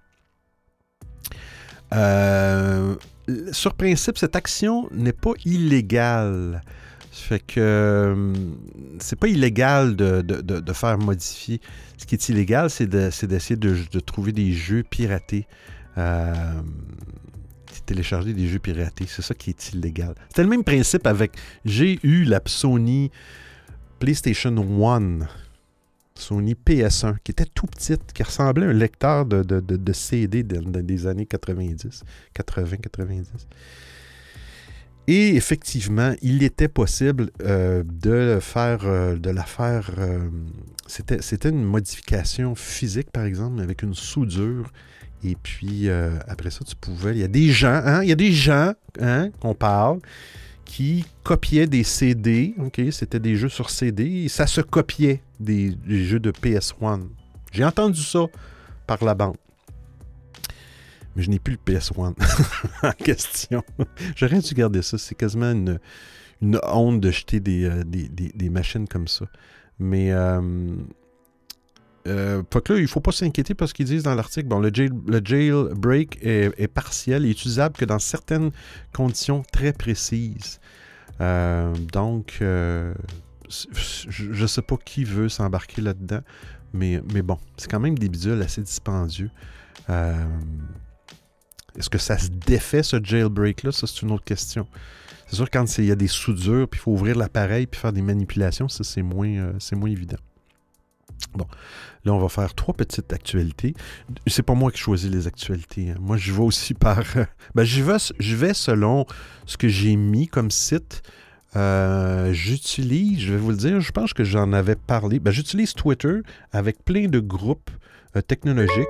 Euh, sur principe, cette action n'est pas illégale. Fait que euh, c'est pas illégal de, faire modifier. Ce qui est illégal, c'est d'essayer de, trouver des jeux piratés. Euh, télécharger des jeux piratés. C'est ça qui est illégal. C'était le même principe avec. J'ai eu la Sony PlayStation 1 Sony PS1, qui était tout petite, qui ressemblait à un lecteur de, CD des années 90, 80-90. Et effectivement, il était possible euh, de faire, euh, de la faire. Euh, c'était une modification physique, par exemple, avec une soudure. Et puis après ça, tu pouvais. Il y a des gens, hein, il y a des gens, hein, qu'on parle, qui copiaient des CD. C'était des jeux sur CD et ça se copiait des, jeux de PS1. J'ai entendu ça par la bande. Mais je n'ai plus le PS1 en question. J'aurais dû garder ça. C'est quasiment une, honte de jeter des, euh, des, machines comme ça. Mais euh, euh, là, il ne faut pas s'inquiéter parce qu'ils disent dans l'article, bon, le, le jailbreak est, partiel et utilisable que dans certaines conditions très précises. Euh, donc, euh, je ne sais pas qui veut s'embarquer là-dedans, mais, mais bon, c'est quand même des bidules assez dispendieux. Est-ce que ça se défait, ce jailbreak-là? Ça, c'est une autre question. C'est sûr, quand il y a des soudures, puis il faut ouvrir l'appareil, puis faire des manipulations, ça, c'est moins, c'est moins évident. Bon, là, on va faire trois petites actualités. C'est pas moi qui choisis les actualités. Hein. Moi, je vais aussi par. ben, je vais, je vais selon ce que j'ai mis comme site. Euh, j'utilise, je vais vous le dire, je pense que j'en avais parlé. Ben, j'utilise Twitter avec plein de groupes euh, technologiques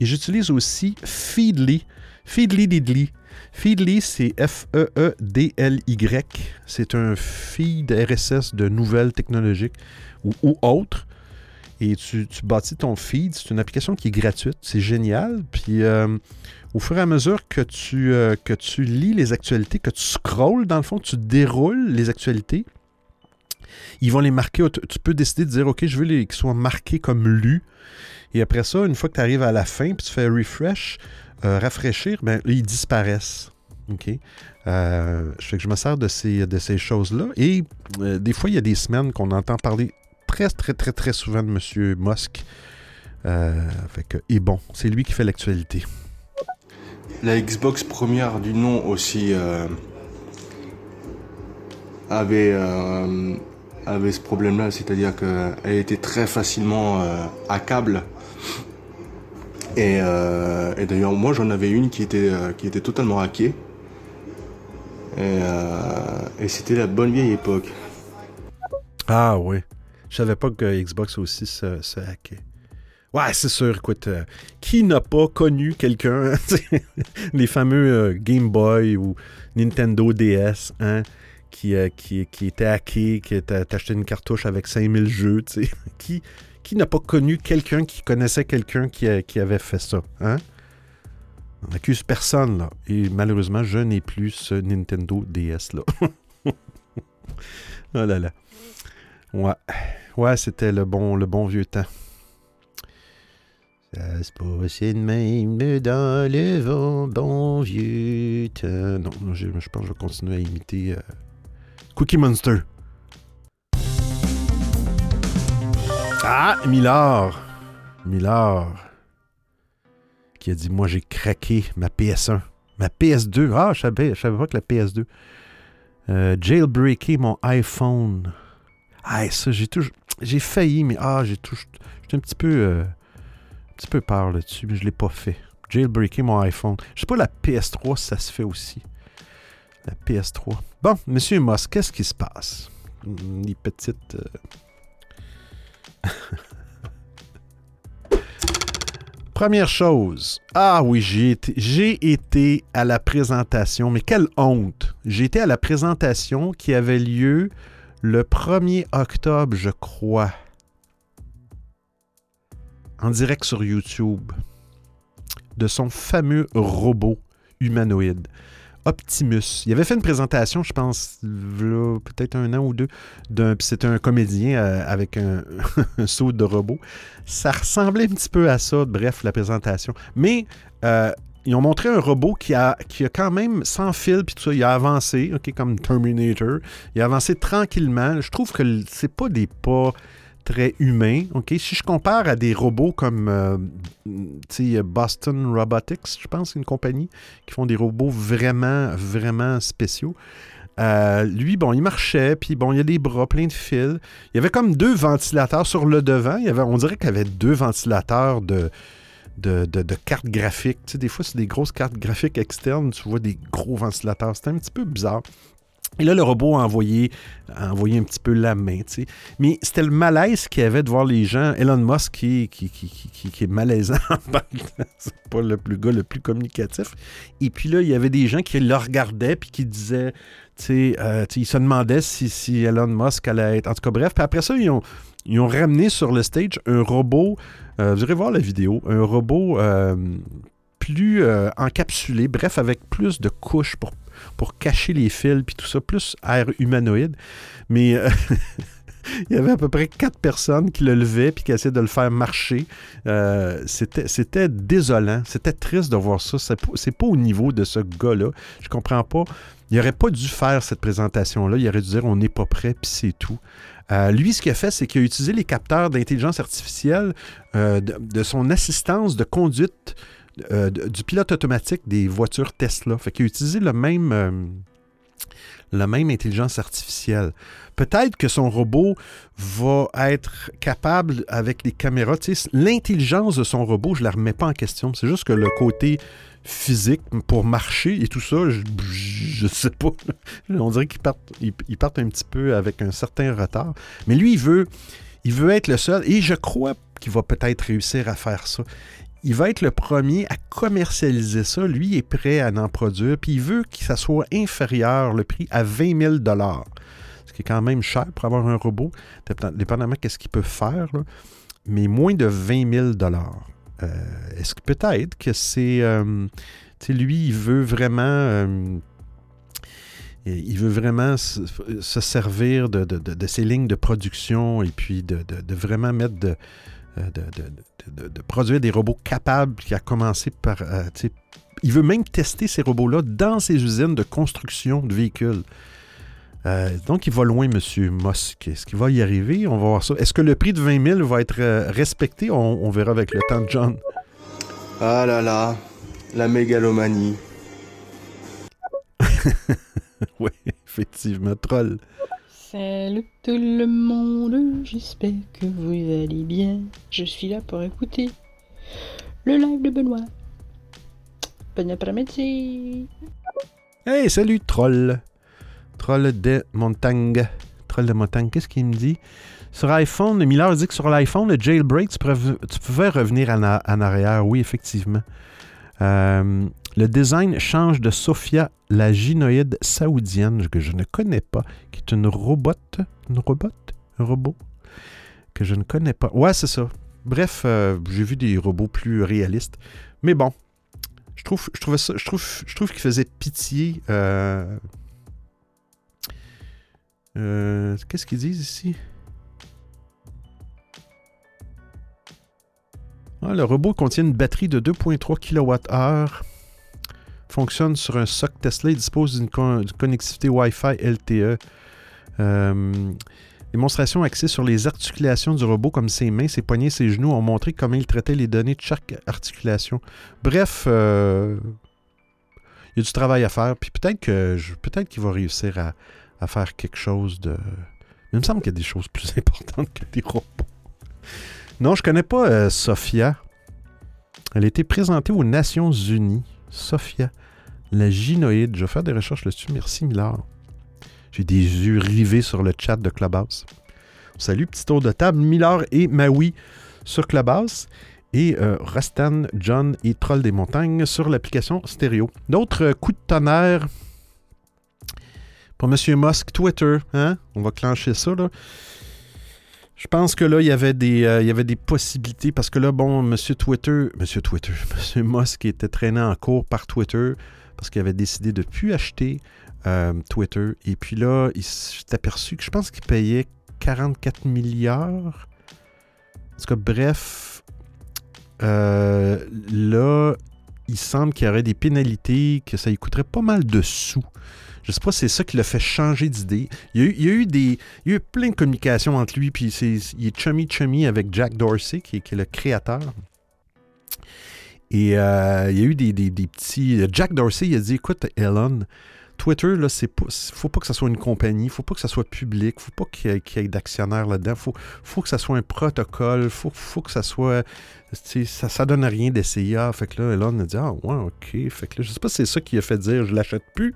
et j'utilise aussi Feedly. Feedly Didly. Feedly, c'est F-E-E-D-L-Y. C'est un feed RSS de nouvelles technologiques ou autres et tu, bâtis ton feed. C'est une application qui est gratuite. C'est génial. Puis euh, au fur et à mesure que tu, euh, que tu lis les actualités, que tu scrolls, dans le fond, tu déroules les actualités, ils vont les marquer. Tu peux décider de dire, OK, je veux qu'ils soient marqués comme lus. Et après ça, une fois que tu arrives à la fin, puis tu fais refresh, euh, rafraîchir, ben, ils disparaissent. OK? je fais que je me sers de ces, de ces choses-là. Et des fois, il y a des semaines qu'on entend parler très, très, très, très souvent de M. Musk. Euh, fait que, et bon, c'est lui qui fait l'actualité. La Xbox première du nom aussi euh, avait, euh, avait ce problème-là, c'est-à-dire qu'elle était très facilement câble Et, et d'ailleurs, moi j'en avais une qui était, qui était totalement hackée. Et, et c'était la bonne vieille époque. Ah oui. Je savais pas que Xbox aussi se, se hackait. Ouais, c'est sûr. Écoute, euh, qui n'a pas connu quelqu'un, les fameux euh, Game Boy ou Nintendo DS, hein, qui, euh, qui, qui était hacké, qui t'a acheté une cartouche avec 5000 jeux, tu sais. qui, qui n'a pas connu quelqu'un qui connaissait quelqu'un qui, qui, avait fait ça, hein? On n'accuse personne, là. Et malheureusement, je n'ai plus ce Nintendo DS, là. oh là là. Ouais. Ouais, c'était le bon, le bon vieux temps. Ça se passait de même dans le bon, vieux temps. Non, je, pense que je vais continuer à imiter euh, Cookie Monster. Ah, Millard. Millard. Qui a dit Moi, j'ai craqué ma PS1. Ma PS2. Ah, je savais, je savais pas que la PS2. Euh, jailbreaké mon iPhone. Ah, ça, j'ai toujours. J'ai failli, mais ah, j'ai tout. J'étais un petit peu. Euh, un petit peu peur là-dessus, mais je l'ai pas fait. Jailbreaker mon iPhone. Je sais pas la PS3 si ça se fait aussi. La PS3. Bon, Monsieur Moss, qu'est-ce qui se passe? Les petites. Euh, Première chose, ah oui, j'ai été, j'ai été à la présentation, mais quelle honte! J'ai été à la présentation qui avait lieu le 1er octobre, je crois, en direct sur YouTube, de son fameux robot humanoïde. Optimus. Il avait fait une présentation, je pense, peut-être un an ou deux, d'un, c'était un comédien euh, avec un, saut de robot. Ça ressemblait un petit peu à ça, bref, la présentation. Mais euh, ils ont montré un robot qui a, quand même, sans fil, puis tout ça, il a avancé, OK, comme Terminator. Il a avancé tranquillement. Je trouve que c'est pas des pas très humain. ok? Si je compare à des robots comme euh, Boston Robotics, je pense, c'est une compagnie qui font des robots vraiment, vraiment spéciaux. Euh, lui, bon, il marchait, puis bon, il y a des bras pleins de fils. Il y avait comme deux ventilateurs sur le devant. On dirait qu'il y avait deux ventilateurs de, de, cartes graphiques. Tu sais, des fois, c'est des grosses cartes graphiques externes. Tu vois des gros ventilateurs. C'était un petit peu bizarre. Et là, le robot a envoyé, envoyé un petit peu la main. Mais c'était le malaise qu'il y avait de voir les gens. Elon Musk qui, qui, qui, qui est malaisant. c'est pas le plus gars le plus communicatif. Et puis là, il y avait des gens qui le regardaient puis qui disaient, euh, ils se demandaient si, si, Elon Musk allait être. En tout cas, bref. Puis après ça, ils ont, ils ont ramené sur le stage un robot. Euh, vous irez voir la vidéo. Un robot euh, plus encapsulé, bref, avec plus de couches pour pour cacher les fils, puis tout ça, plus air humanoïde. Mais euh, il y avait à peu près quatre personnes qui le levaient puis qui essayaient de le faire marcher. Euh, c'était désolant. C'était triste de voir ça. C'est pas, au niveau de ce gars-là. Je comprends pas. Il n'aurait pas dû faire cette présentation-là. Il aurait dû dire on n'est pas prêt, puis c'est tout. Euh, lui, ce qu'il a fait, c'est qu'il a utilisé les capteurs d'intelligence artificielle de, de, son assistance de conduite euh, du pilote automatique des voitures Tesla. Fait qu'il a utilisé le même, euh, la même intelligence artificielle. Peut-être que son robot va être capable avec les caméras. L'intelligence de son robot, je ne la remets pas en question. C'est juste que le côté physique pour marcher et tout ça, je ne sais pas. On dirait qu'il part, un petit peu avec un certain retard. Mais lui, veut, il veut être le seul et je crois qu'il va peut-être réussir à faire ça il va être le premier à commercialiser ça. Lui est prêt à en produire, puis il veut que ça soit inférieur, le prix, à 20 000 Ce qui est quand même cher pour avoir un robot, dépendamment de ce qu'il peut faire, mais moins de 20 000 euh, Est-ce que peut-être que c'est... Euh, lui, il veut vraiment... Euh, il veut vraiment se, servir de, de, ces lignes de production et puis de, vraiment mettre de, de, produire des robots capables qui a commencé par. Euh, il veut même tester ces robots-là dans ses usines de construction de véhicules. Euh, donc, il va loin, M. Musk. Est-ce qu'il va y arriver? On va voir ça. Est-ce que le prix de 20 000 va être euh, respecté? On, verra avec le temps de John. Ah là là, la mégalomanie. oui, effectivement, troll. Salut tout le monde, j'espère que vous allez bien. Je suis là pour écouter le live de Benoît. Bon après-midi. Hey, salut troll. Troll de montagne. Troll de montagne, qu'est-ce qu'il me dit? Sur iPhone, Miller dit que sur l'iPhone, le jailbreak, tu, pouvais revenir en, en, arrière. Oui, effectivement. Euh, le design change de Sophia, la gynoïde saoudienne, que je ne connais pas, qui est une robot. Une robot Un robot Que je ne connais pas. Ouais, c'est ça. Bref, euh, j'ai vu des robots plus réalistes. Mais bon, je trouve, je trouvais qu'il faisait pitié. Euh, euh, qu'est-ce qu'ils disent ici? Ah, le robot contient une batterie de 2.3 kWh fonctionne sur un SOC Tesla et dispose d'une connectivité Wi-Fi LTE. Euh, démonstration axée sur les articulations du robot, comme ses mains, ses poignets, ses genoux, ont montré comment il traitait les données de chaque articulation. Bref, euh, il y a du travail à faire. Puis peut-être que peut-être qu'il va réussir à, faire quelque chose de. Il me semble qu'il y a des choses plus importantes que des robots. Non, je connais pas euh, Sophia. Elle a été présentée aux Nations Unies. Sophia la gynoïde. Je vais faire des recherches là-dessus. Merci, Millard. J'ai des yeux rivés sur le chat de Clubhouse. Salut, petit tour de table. Millard et Maui sur Clubhouse. et euh, Rastan, John et Troll des montagnes sur l'application stéréo. D'autres euh, coups de tonnerre pour M. Musk, Twitter. Hein? On va clencher ça. Je pense que là, il y avait des, euh, il y avait des possibilités parce que là, bon, M. Twitter, M. Twitter, M. Musk était traîné en cours par Twitter parce qu'il avait décidé de ne plus acheter euh, Twitter. Et puis là, il s'est aperçu que je pense qu'il payait 44 milliards. En tout cas, bref, euh, là, il semble qu'il y aurait des pénalités, que ça lui coûterait pas mal de sous. Je sais pas si c'est ça qui l'a fait changer d'idée. Il, y a eu des. Il y a eu plein de communications entre lui, puis il est chummy chummy avec Jack Dorsey, qui, est le créateur. Et euh, il y a eu des, des, petits. Jack Dorsey, il a dit Écoute, Elon, Twitter, là, c'est pas, faut pas que ça soit une compagnie, faut pas que ça soit public, faut pas qu'il y ait, d'actionnaires là-dedans, faut, faut que ça soit un protocole, faut, faut que ça soit, ça, ça donne rien d'essayer. Ah, fait que là, Elon a dit, ah, ouais, ok. Fait que là, je sais pas si c'est ça qui a fait dire, je l'achète plus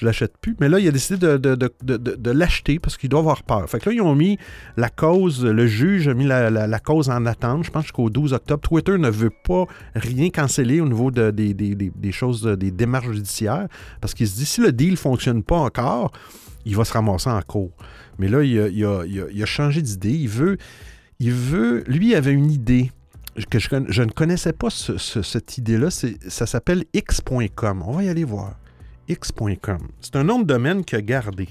je l'achète plus. Mais là, il a décidé de, l'acheter parce qu'il doit avoir peur. Fait que là, ils ont mis la cause, le juge a mis la, cause en attente, je pense jusqu'au 12 octobre. Twitter ne veut pas rien canceller au niveau des, choses, des démarches judiciaires parce qu'il se dit si le deal ne fonctionne pas encore, il va se ramasser en cours. Mais là, il a, changé d'idée. Il veut, il veut, lui, il avait une idée que je, ne connaissais pas cette idée-là. Ça s'appelle x.com. On va y aller voir x.com. C'est un nom de domaine a gardé.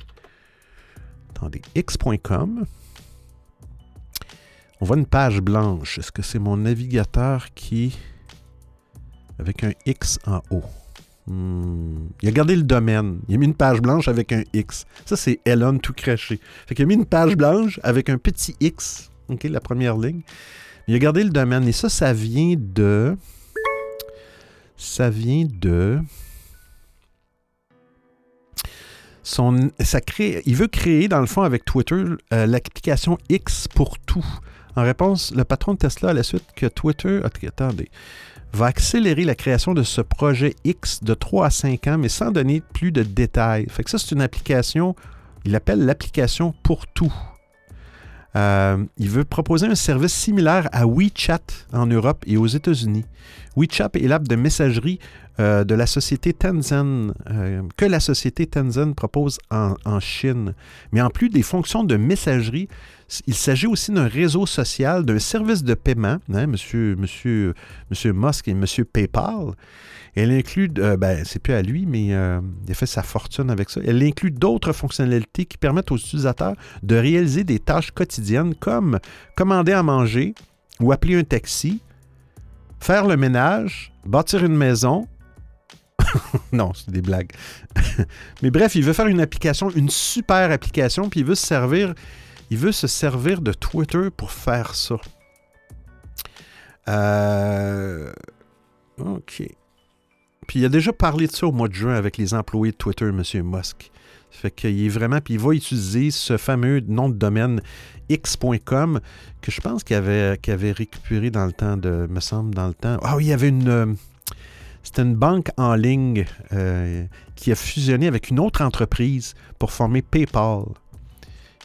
Attendez, x.com. On voit une page blanche. Est-ce que c'est mon navigateur qui. avec un X en haut? Hmm. Il a gardé le domaine. Il a mis une page blanche avec un X. Ça, c'est Elon tout craché. Fait qu'il a mis une page blanche avec un petit X. OK, la première ligne. Il a gardé le domaine. Et ça, ça vient de. Ça vient de. Il veut créer, dans le fond, avec Twitter, euh, l'application X pour tout. En réponse, le patron de Tesla, à la suite que Twitter, attendez, va accélérer la création de ce projet X de 3 à 5 ans, mais sans donner plus de détails. Fait que ça, c'est une application, il appelle l'application pour tout. Euh, il veut proposer un service similaire à WeChat en Europe et aux États-Unis. WeChat est l'app de messagerie euh, de la société Tencent, euh, que la société Tencent propose en, Chine. Mais en plus des fonctions de messagerie, il s'agit aussi d'un réseau social, d'un service de paiement, hein, monsieur, monsieur, monsieur Musk et monsieur PayPal. Elle inclut, euh, ben, c'est plus à lui, mais il a fait sa fortune avec ça. Elle inclut d'autres fonctionnalités qui permettent aux utilisateurs de réaliser des tâches quotidiennes comme commander à manger ou appeler un taxi, faire le ménage, bâtir une maison, non, c'est des blagues. Mais bref, il veut faire une application, une super application, puis il veut se servir, il veut se servir de Twitter pour faire ça. Euh, OK. Puis il a déjà parlé de ça au mois de juin avec les employés de Twitter, M. Musk. Fait qu'il est vraiment, puis il va utiliser ce fameux nom de domaine x.com que je pense qu'il avait, récupéré dans le temps de, me semble, dans le temps. Ah il y avait une, euh, c'était une banque en ligne euh, qui a fusionné avec une autre entreprise pour former PayPal,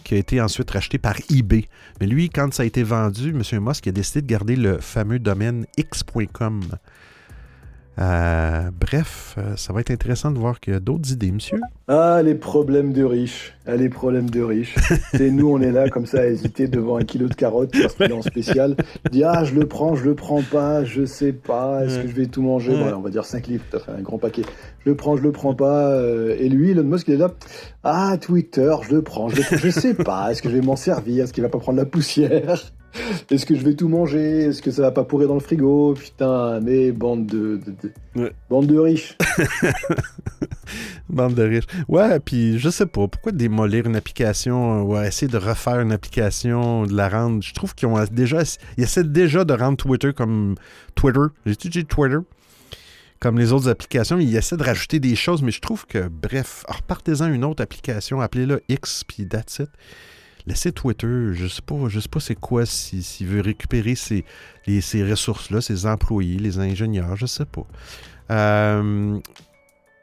qui a été ensuite racheté par eBay. Mais lui, quand ça a été vendu, M. Musk a décidé de garder le fameux domaine x.com. Euh, bref, euh, ça va être intéressant de voir qu'il y a d'autres idées, monsieur. Ah, les problèmes de riches. Ah, les problèmes de riches. C'est nous, on est là comme ça à hésiter devant un kilo de carottes parce qu'il est en spécial. Dit, ah, je le prends, je le prends pas, je sais pas, est-ce que je vais tout manger? On va dire 5 livres, fait un grand paquet. Je le prends, je le prends pas. Euh, et lui, Elon Musk, il est là. Ah, Twitter, je le prends, je le prends, je sais pas, est-ce que je vais m'en servir, est-ce qu'il va pas prendre la poussière? est-ce que je vais tout manger? Est-ce que ça va pas pourrir dans le frigo? Putain, mais bande de, bande de riches. bande de riches. Ouais, puis je sais pas pourquoi démolir une application ou essayer de refaire une application, de la rendre? Je trouve qu'ils ont déjà, ils essaient déjà de rendre Twitter comme Twitter. J'ai utilisé Twitter? Comme les autres applications, ils essaient de rajouter des choses, mais je trouve que, bref, repartez-en une autre application, appelez-la X, puis that's it laissez Twitter, je sais pas, je sais pas c'est quoi s'il veut récupérer ces, ces ressources-là, ses employés, les ingénieurs, je sais pas. Euh,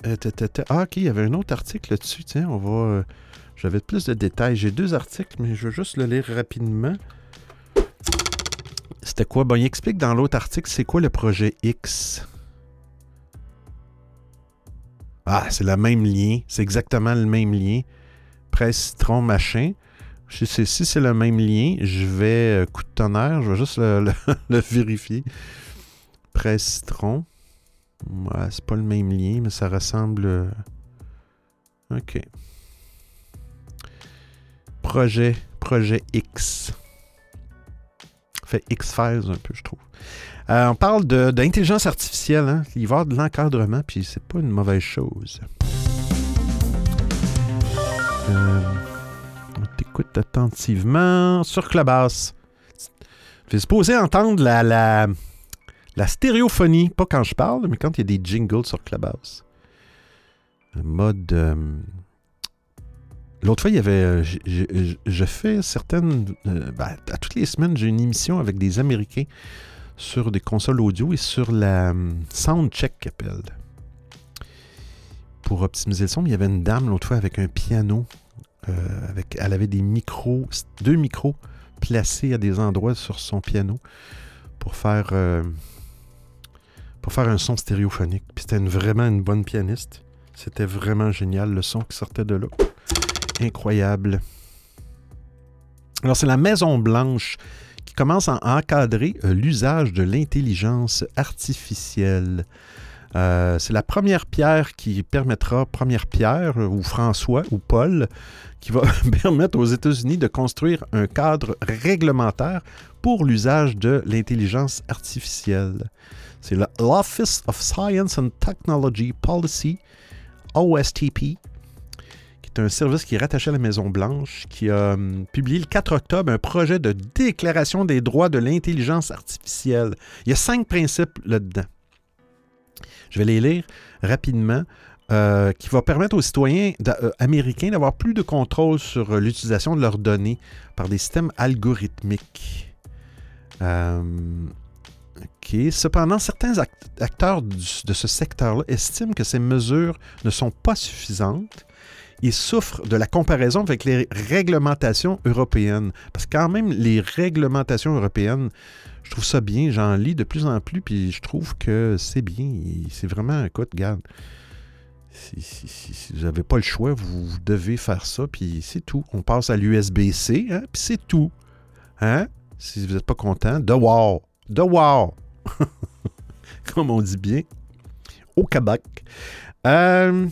euh, ah, ok, il y avait un autre article là-dessus, tiens, on va. Euh, j'avais plus de détails. J'ai deux articles, mais je vais juste le lire rapidement. C'était quoi? Bon, il explique dans l'autre article, c'est quoi le projet X? Ah, c'est le même lien. C'est exactement le même lien. Presse citron, machin. Si c'est le même lien, je vais, euh, coup de tonnerre, je vais juste le, vérifier. Presse citron. Ouais, c'est pas le même lien, mais ça ressemble. euh, OK. Projet, projet X. Fait X-Files un peu, je trouve. Euh, on parle d'intelligence artificielle. Hein? Il y avoir de l'encadrement, puis c'est pas une mauvaise chose. Attentivement sur Clubhouse. Tu es supposé entendre la, la, la stéréophonie, pas quand je parle, mais quand il y a des jingles sur Clubhouse. Un mode. euh, L'autre fois, il y avait. euh, Je fais certaines. euh, ben, à toutes les semaines, j'ai une émission avec des Américains sur des consoles audio et sur la euh, Soundcheck qu'ils appellent. Pour optimiser le son, il y avait une dame l'autre fois avec un piano. Euh, elle avait des micros, deux micros placés à des endroits sur son piano pour faire, euh, un son stéréophonique. C'était vraiment une bonne pianiste. C'était vraiment génial le son qui sortait de là. Incroyable. Alors, c'est la Maison Blanche qui commence à encadrer euh, l'usage de l'intelligence artificielle. C'est la première pierre qui permettra, première pierre, ou François, ou Paul, qui va permettre aux États-Unis de construire un cadre réglementaire pour l'usage de l'intelligence artificielle. C'est l'Office of Science and Technology Policy, OSTP, qui est un service qui est rattaché à la Maison-Blanche, qui a hum, publié le 4 octobre un projet de déclaration des droits de l'intelligence artificielle. Il y a cinq principes là-dedans. Je vais les lire rapidement. Euh, qui va permettre aux citoyens euh, américains d'avoir plus de contrôle sur euh, l'utilisation de leurs données par des systèmes algorithmiques. Cependant, certains act- acteurs de ce secteur-là estiment que ces mesures ne sont pas suffisantes et souffrent de la comparaison avec les réglementations européennes. Parce que quand même, les réglementations européennes, je trouve ça bien, j'en lis de plus en plus, puis je trouve que c'est bien. C'est vraiment, écoute, regarde, si, vous n'avez pas le choix, vous, devez faire ça, puis c'est tout. On passe à l'USB-C, hein, puis c'est tout. Hein? Si vous n'êtes pas content, de wow. De wow. Comme on dit bien. Au Québec. Euh,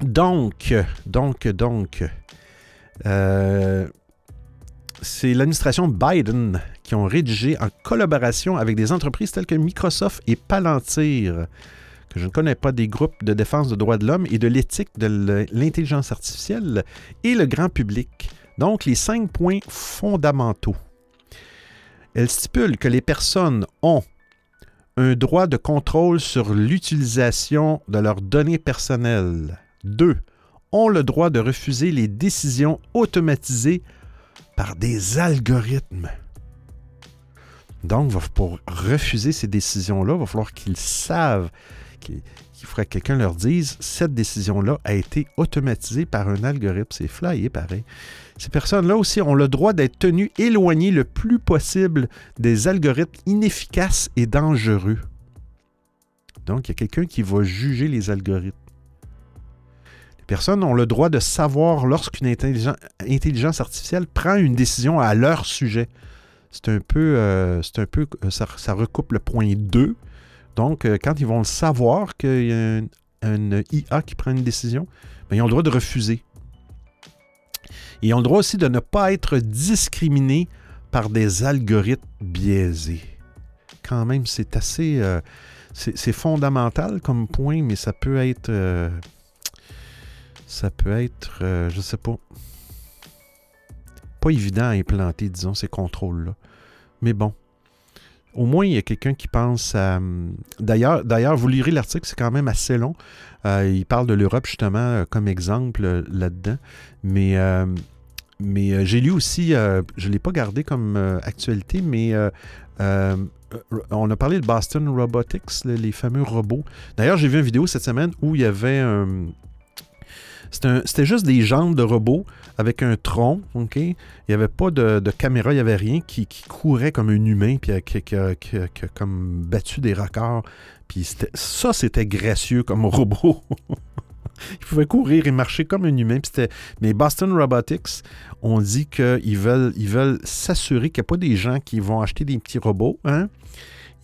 donc, donc, donc. euh, c'est l'administration Biden qui ont rédigé en collaboration avec des entreprises telles que Microsoft et Palantir, que je ne connais pas, des groupes de défense des droits de l'homme et de l'éthique de l'intelligence artificielle et le grand public. Donc, les cinq points fondamentaux. Elle stipule que les personnes ont un droit de contrôle sur l'utilisation de leurs données personnelles. 2. Ont le droit de refuser les décisions automatisées par des algorithmes. Donc, pour refuser ces décisions-là, il va falloir qu'ils savent, qu'il qu'il faudrait que quelqu'un leur dise cette décision-là a été automatisée par un algorithme. C'est flyé pareil. Ces personnes-là aussi ont le droit d'être tenues éloignées le plus possible des algorithmes inefficaces et dangereux. Donc, il y a quelqu'un qui va juger les algorithmes. Les personnes ont le droit de savoir lorsqu'une intelligen- intelligence artificielle prend une décision à leur sujet. C'est un peu, euh, un peu euh, ça, ça recoupe le point 2. Donc, euh, quand ils vont le savoir qu'il y a un, une IA qui prend une décision, ben, ils ont le droit de refuser. Ils ont le droit aussi de ne pas être discriminés par des algorithmes biaisés. Quand même, c'est assez... euh, c'est c'est fondamental comme point, mais ça peut être... euh, ça peut être... euh, je sais pas. Pas évident à implanter, disons, ces contrôles-là. Mais bon. Au moins, il y a quelqu'un qui pense à... hum, D'ailleurs, d'ailleurs, vous lirez l'article, c'est quand même assez long. Euh, il parle de l'Europe, justement, euh, comme exemple euh, là-dedans. Mais, j'ai lu aussi, je ne l'ai pas gardé comme actualité, mais on a parlé de Boston Robotics, le- les fameux robots. D'ailleurs, j'ai vu une vidéo cette semaine où il y avait un, C'était juste des jambes de robot avec un tronc, OK? Il n'y avait pas de, caméra, il n'y avait rien qui, courait comme un humain, puis euh, qui, qui a- qui a- comme battu des records. Puis ça, c'était gracieux comme robot. il pouvait courir et marcher comme un humain. Mais Boston Robotics, on dit qu'ils veulent ils veulent s'assurer qu'il n'y a pas des gens qui vont acheter des petits robots, hein?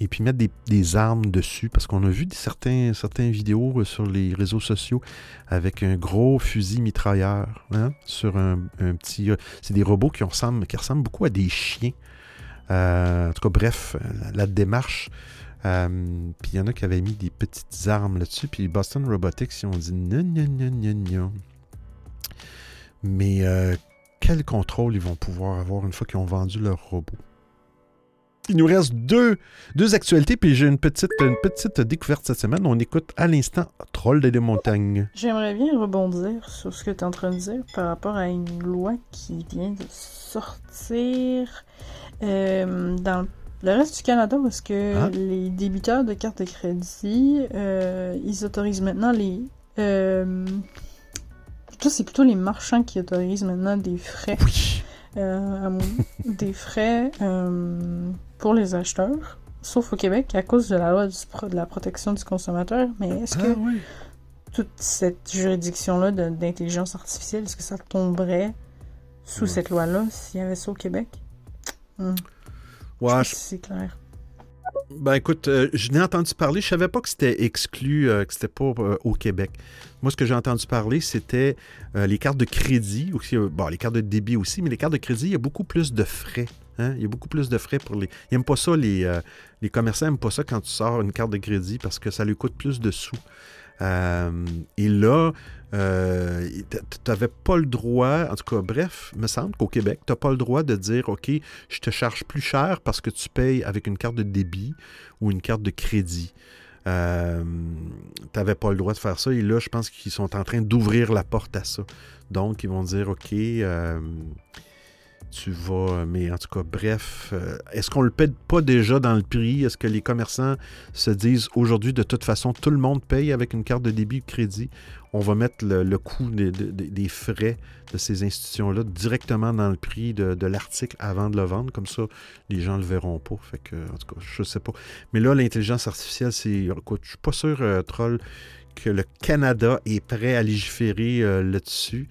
Et puis mettre des, armes dessus, parce qu'on a vu certains, certaines vidéos euh, sur les réseaux sociaux avec un gros fusil mitrailleur hein, sur un, petit... euh, c'est des robots qui ressemblent, qui ressemblent beaucoup à des chiens. Euh, en tout cas, bref, la, démarche. euh, puis il y en a qui avaient mis des petites armes là-dessus, puis Boston Robotics, ils ont dit. Mais euh, quel contrôle ils vont pouvoir avoir une fois qu'ils ont vendu leur robot? Il nous reste deux, deux actualités, puis j'ai une petite, une petite découverte cette semaine. On écoute à l'instant Troll des montagnes. J'aimerais bien rebondir sur ce que tu es en train de dire par rapport à une loi qui vient de sortir euh, dans le reste du Canada parce que Ah. les débiteurs de cartes de crédit, euh, ils autorisent maintenant les... Euh, c'est plutôt les marchands qui autorisent maintenant des frais Oui. euh, des frais euh, pour les acheteurs, sauf au Québec à cause de la loi du pro- de la protection du consommateur. Mais est-ce que Ah oui. toute cette juridiction-là d'intelligence artificielle, est-ce que ça tomberait sous Ouais. cette loi-là s'il y avait ça au Québec? Hmm. Ouais, je- c'est clair. Ben écoute, euh, je n'ai entendu parler, je savais pas que c'était exclu, euh, que c'était pas euh, au Québec. Moi, ce que j'ai entendu parler, c'était les cartes de crédit, aussi, bon, les cartes de débit aussi, mais les cartes de crédit, il y a beaucoup plus de frais. Hein? Il y a beaucoup plus de frais pour les. Ils n'aiment pas ça, les, euh, les commerçants n'aiment pas ça quand tu sors une carte de crédit parce que ça lui coûte plus de sous. Euh, et là, euh, tu n'avais pas le droit, en tout cas, bref, me semble qu'au Québec, tu n'as pas le droit de dire, OK, je te charge plus cher parce que tu payes avec une carte de débit ou une carte de crédit. Tu n'avais pas le droit de faire ça. Et là, je pense qu'ils sont en train d'ouvrir la porte à ça. Donc, ils vont dire, OK, tu vas... Mais en tout cas, bref, euh, est-ce qu'on le paie pas déjà dans le prix? Est-ce que les commerçants se disent, aujourd'hui, de toute façon, tout le monde paye avec une carte de débit ou de crédit? On va mettre le, coût des, frais de ces institutions-là directement dans le prix de, de l'article avant de le vendre. Comme ça, les gens ne le verront pas. Fait que, en tout cas, je sais pas. Mais là, l'intelligence artificielle, c'est. Écoute, je suis pas sûr, euh, Troll, que le Canada est prêt à légiférer euh, là-dessus.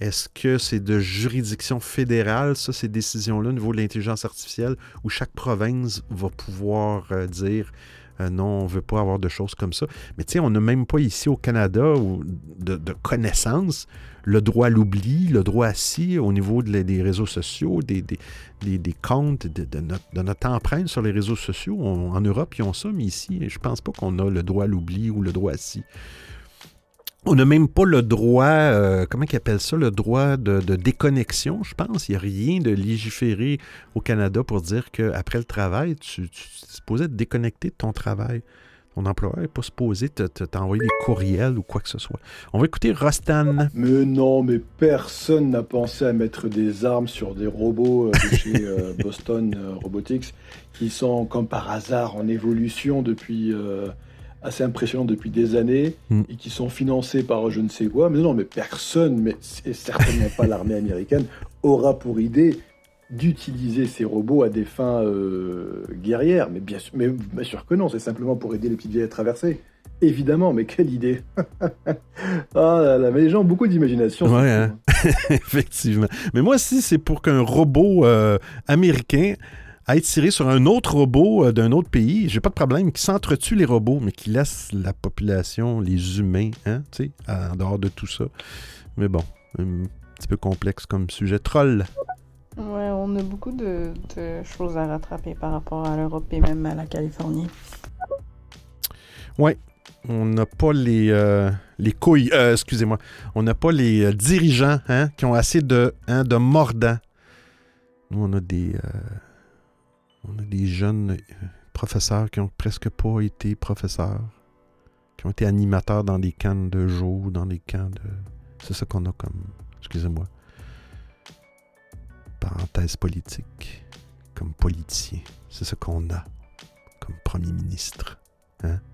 Est-ce que c'est de juridiction fédérale, ça, ces décisions-là, au niveau de l'intelligence artificielle, où chaque province va pouvoir euh, dire euh, non, on veut pas avoir de choses comme ça? Mais tu sais, on n'a même pas ici au Canada de, connaissances le droit à l'oubli, le droit à si au niveau des réseaux sociaux, des, comptes, de, notre, empreinte sur les réseaux sociaux. En Europe, ils ont ça, mais ici, je pense pas qu'on a le droit à l'oubli ou le droit à si. On n'a même pas le droit, euh, comment ils appellent ça, le droit de, de déconnexion, je pense. Il n'y a rien de légiféré au Canada pour dire qu'après le travail, tu, tu es supposé te déconnecter de ton travail. Ton employeur n'est pas supposé te- te- t'envoyer des courriels ou quoi que ce soit. On va écouter Rostan. Mais non, mais personne n'a pensé à mettre des armes sur des robots euh, de chez euh, Boston Robotics qui sont comme par hasard en évolution depuis assez impressionnant depuis des années Mm. et qui sont financés par je ne sais quoi. Mais non, mais personne, mais c'est certainement pas l'armée américaine, aura pour idée d'utiliser ces robots à des fins euh, guerrières. Mais bien, sûr, mais bien sûr que non, c'est simplement pour aider les petites vieilles à traverser. Évidemment, mais quelle idée Ah là là, mais les gens ont beaucoup d'imagination. Ouais, hein. Effectivement. Mais moi, si c'est pour qu'un robot euh, américain aille tirer sur un autre robot euh, d'un autre pays, j'ai pas de problème. Qui s'entretue les robots, mais qui laisse la population, les humains, hein, tu sais, en dehors de tout ça. Mais bon, un petit peu complexe comme sujet. Troll. Ouais, on a beaucoup de, de choses à rattraper par rapport à l'Europe et même à la Californie. On n'a pas les, euh, les couilles, euh, excusez-moi, on n'a pas les euh, dirigeants hein, qui ont assez de, hein, de mordants. Nous, on a des, on a des jeunes euh, professeurs qui ont presque pas été professeurs, qui ont été animateurs dans des camps de jour, dans des camps de... C'est ça qu'on a comme, excusez-moi, parenthèse politique, comme politicien. C'est ça qu'on a comme premier ministre. Hein?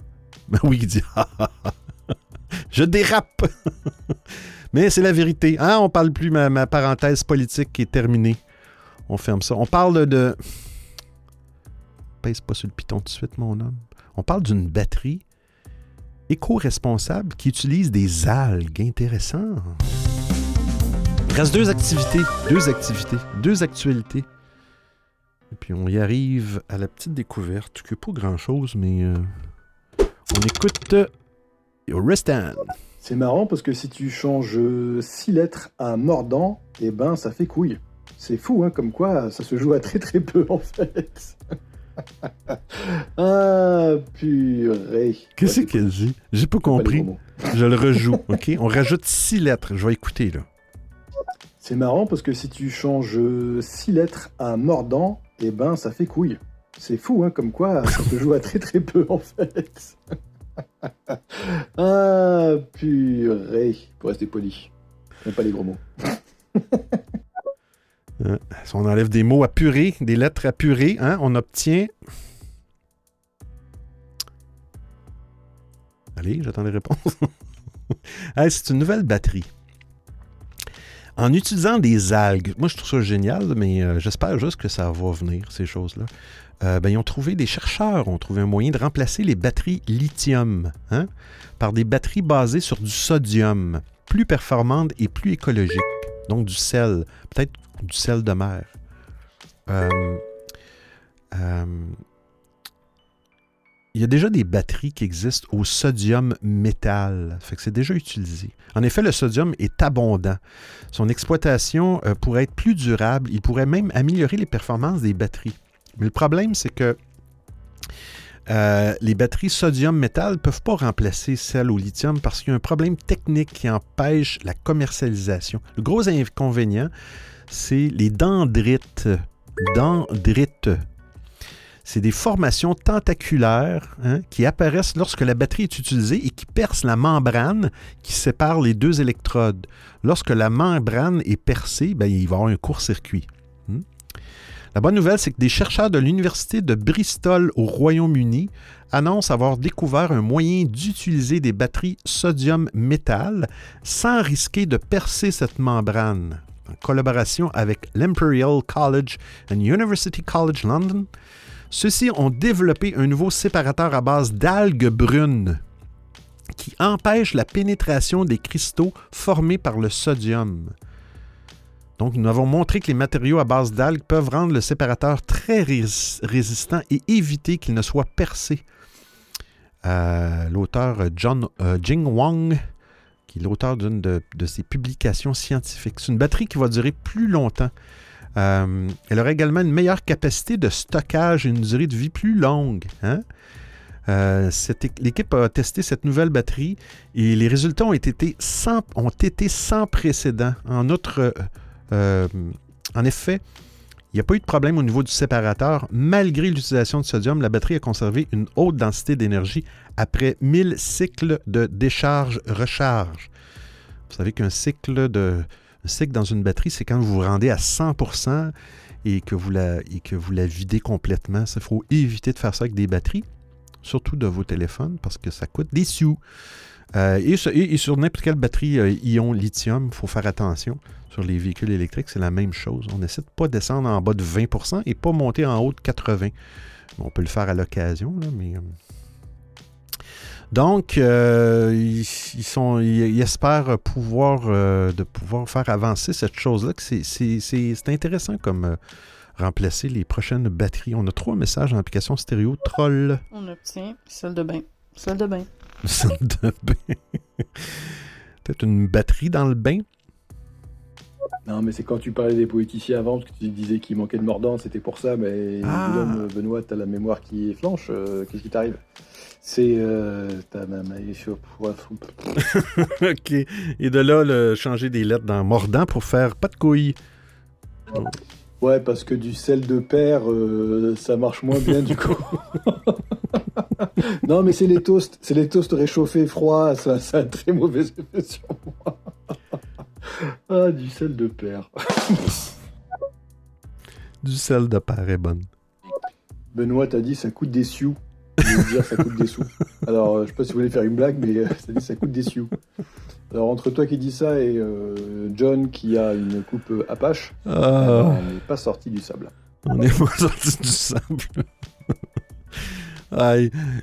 Ben oui, il dit Ah, ah, ah. Je dérape Mais c'est la vérité. Hein? On parle plus, ma, ma parenthèse politique est terminée. On ferme ça. On parle de... Pèse pas sur le piton tout de suite, mon homme. On parle d'une batterie éco-responsable qui utilise des algues. Intéressant. Il reste deux activités. Deux activités. Deux actualités. Et puis on y arrive à la petite découverte, que pas grand-chose, mais euh, on écoute euh, Restan. C'est marrant parce que si tu changes 6 lettres à mordant, eh ben ça fait couille. C'est fou, hein, comme quoi ça se joue à très très peu en fait. Ah, purée. Qu'est-ce qu'elle dit? J'ai pas compris. Je le rejoue, OK? On rajoute six lettres. Je vais écouter, là. C'est marrant parce que si tu changes 6 lettres à mordant, eh ben ça fait couille. C'est fou, hein, comme quoi ça joue à très très peu en fait. ah, purée. Pour rester poli. Pas les gros mots. Euh, si on enlève des mots à purée, des lettres à purée, hein, on obtient... Allez, j'attends les réponses. C'est une nouvelle batterie. En utilisant des algues, moi je trouve ça génial, mais euh, j'espère juste que ça va venir, ces choses-là. Euh, ben, ils ont trouvé, des chercheurs ont trouvé un moyen de remplacer les batteries lithium hein, par des batteries basées sur du sodium, plus performantes et plus écologiques. Donc du sel, peut-être du sel de mer. Euh, euh, il y a déjà des batteries qui existent au sodium métal. Fait que c'est déjà utilisé. En effet, le sodium est abondant. Son exploitation euh, pourrait être plus durable. Il pourrait même améliorer les performances des batteries. Mais le problème, c'est que euh, les batteries sodium-métal ne peuvent pas remplacer celles au lithium parce qu'il y a un problème technique qui empêche la commercialisation. Le gros inconvénient, c'est les dendrites. Dendrites. C'est des formations tentaculaires hein, qui apparaissent lorsque la batterie est utilisée et qui percent la membrane qui sépare les deux électrodes. Lorsque la membrane est percée, ben, il va y avoir un court-circuit. La bonne nouvelle, c'est que des chercheurs de l'Université de Bristol au Royaume-Uni annoncent avoir découvert un moyen d'utiliser des batteries sodium-métal sans risquer de percer cette membrane. En collaboration avec l'Imperial College and University College London, ceux-ci ont développé un nouveau séparateur à base d'algues brunes qui empêche la pénétration des cristaux formés par le sodium. Donc, nous avons montré que les matériaux à base d'algues peuvent rendre le séparateur très rés- résistant et éviter qu'il ne soit percé. Euh, l'auteur John euh, Jing Wang, qui est l'auteur d'une de, ses publications scientifiques. C'est une batterie qui va durer plus longtemps. Euh, elle aurait également une meilleure capacité de stockage et une durée de vie plus longue. hein? L'équipe a testé cette nouvelle batterie et les résultats ont été sans, ont été sans précédent. En outre, euh, en effet, il n'y a pas eu de problème au niveau du séparateur. Malgré l'utilisation de sodium, la batterie a conservé une haute densité d'énergie après 1000 cycles de décharge-recharge. Vous savez qu'un cycle, de, cycle dans une batterie, c'est quand vous vous rendez à 100% et que vous la, et que vous la videz complètement. Il faut éviter de faire ça avec des batteries, surtout de vos téléphones, parce que ça coûte des sous. Euh, et, sur- n'importe quelle batterie euh, ion lithium, il faut faire attention. Sur les véhicules électriques, c'est la même chose. On essaie de ne pas descendre en bas de 20% et pas monter en haut de 80%. Bon, on peut le faire à l'occasion, mais... euh, Donc, ils, espèrent pouvoir, de pouvoir faire avancer cette chose-là. C'est, intéressant comme remplacer les prochaines batteries. On a trois messages en application stéréo. Troll. On obtient salle de bain. Salle de bain. Salle de bain. Peut-être une batterie dans le bain? Non, mais c'est quand tu parlais des poéticiens avant, parce que tu disais qu'il manquait de mordant, c'était pour ça, mais Ah. Guillaume, Benoît, t'as la mémoire qui est flanche, euh, qu'est-ce qui t'arrive? C'est. Euh, t'as ma- ma- OK. Et de là, le, changer des lettres dans mordant pour faire pas de couilles. Ouais, parce que du sel de père, euh, ça marche moins bien du coup. non, mais c'est les toasts, c'est les toasts réchauffés froids, ça, ça a un très mauvais effet sur moi. ah, du sel de père. Du sel de part est bonne. Benoît t'a dit ça coûte des sioux. Dire ça coûte des sous. Alors, euh, je sais pas si vous voulez faire une blague, mais euh, ça dit ça coûte des sous. Alors, entre toi qui dis ça et euh, John qui a une coupe Apache, Ah, on n'est pas sorti du sable. on est pas sorti du sable.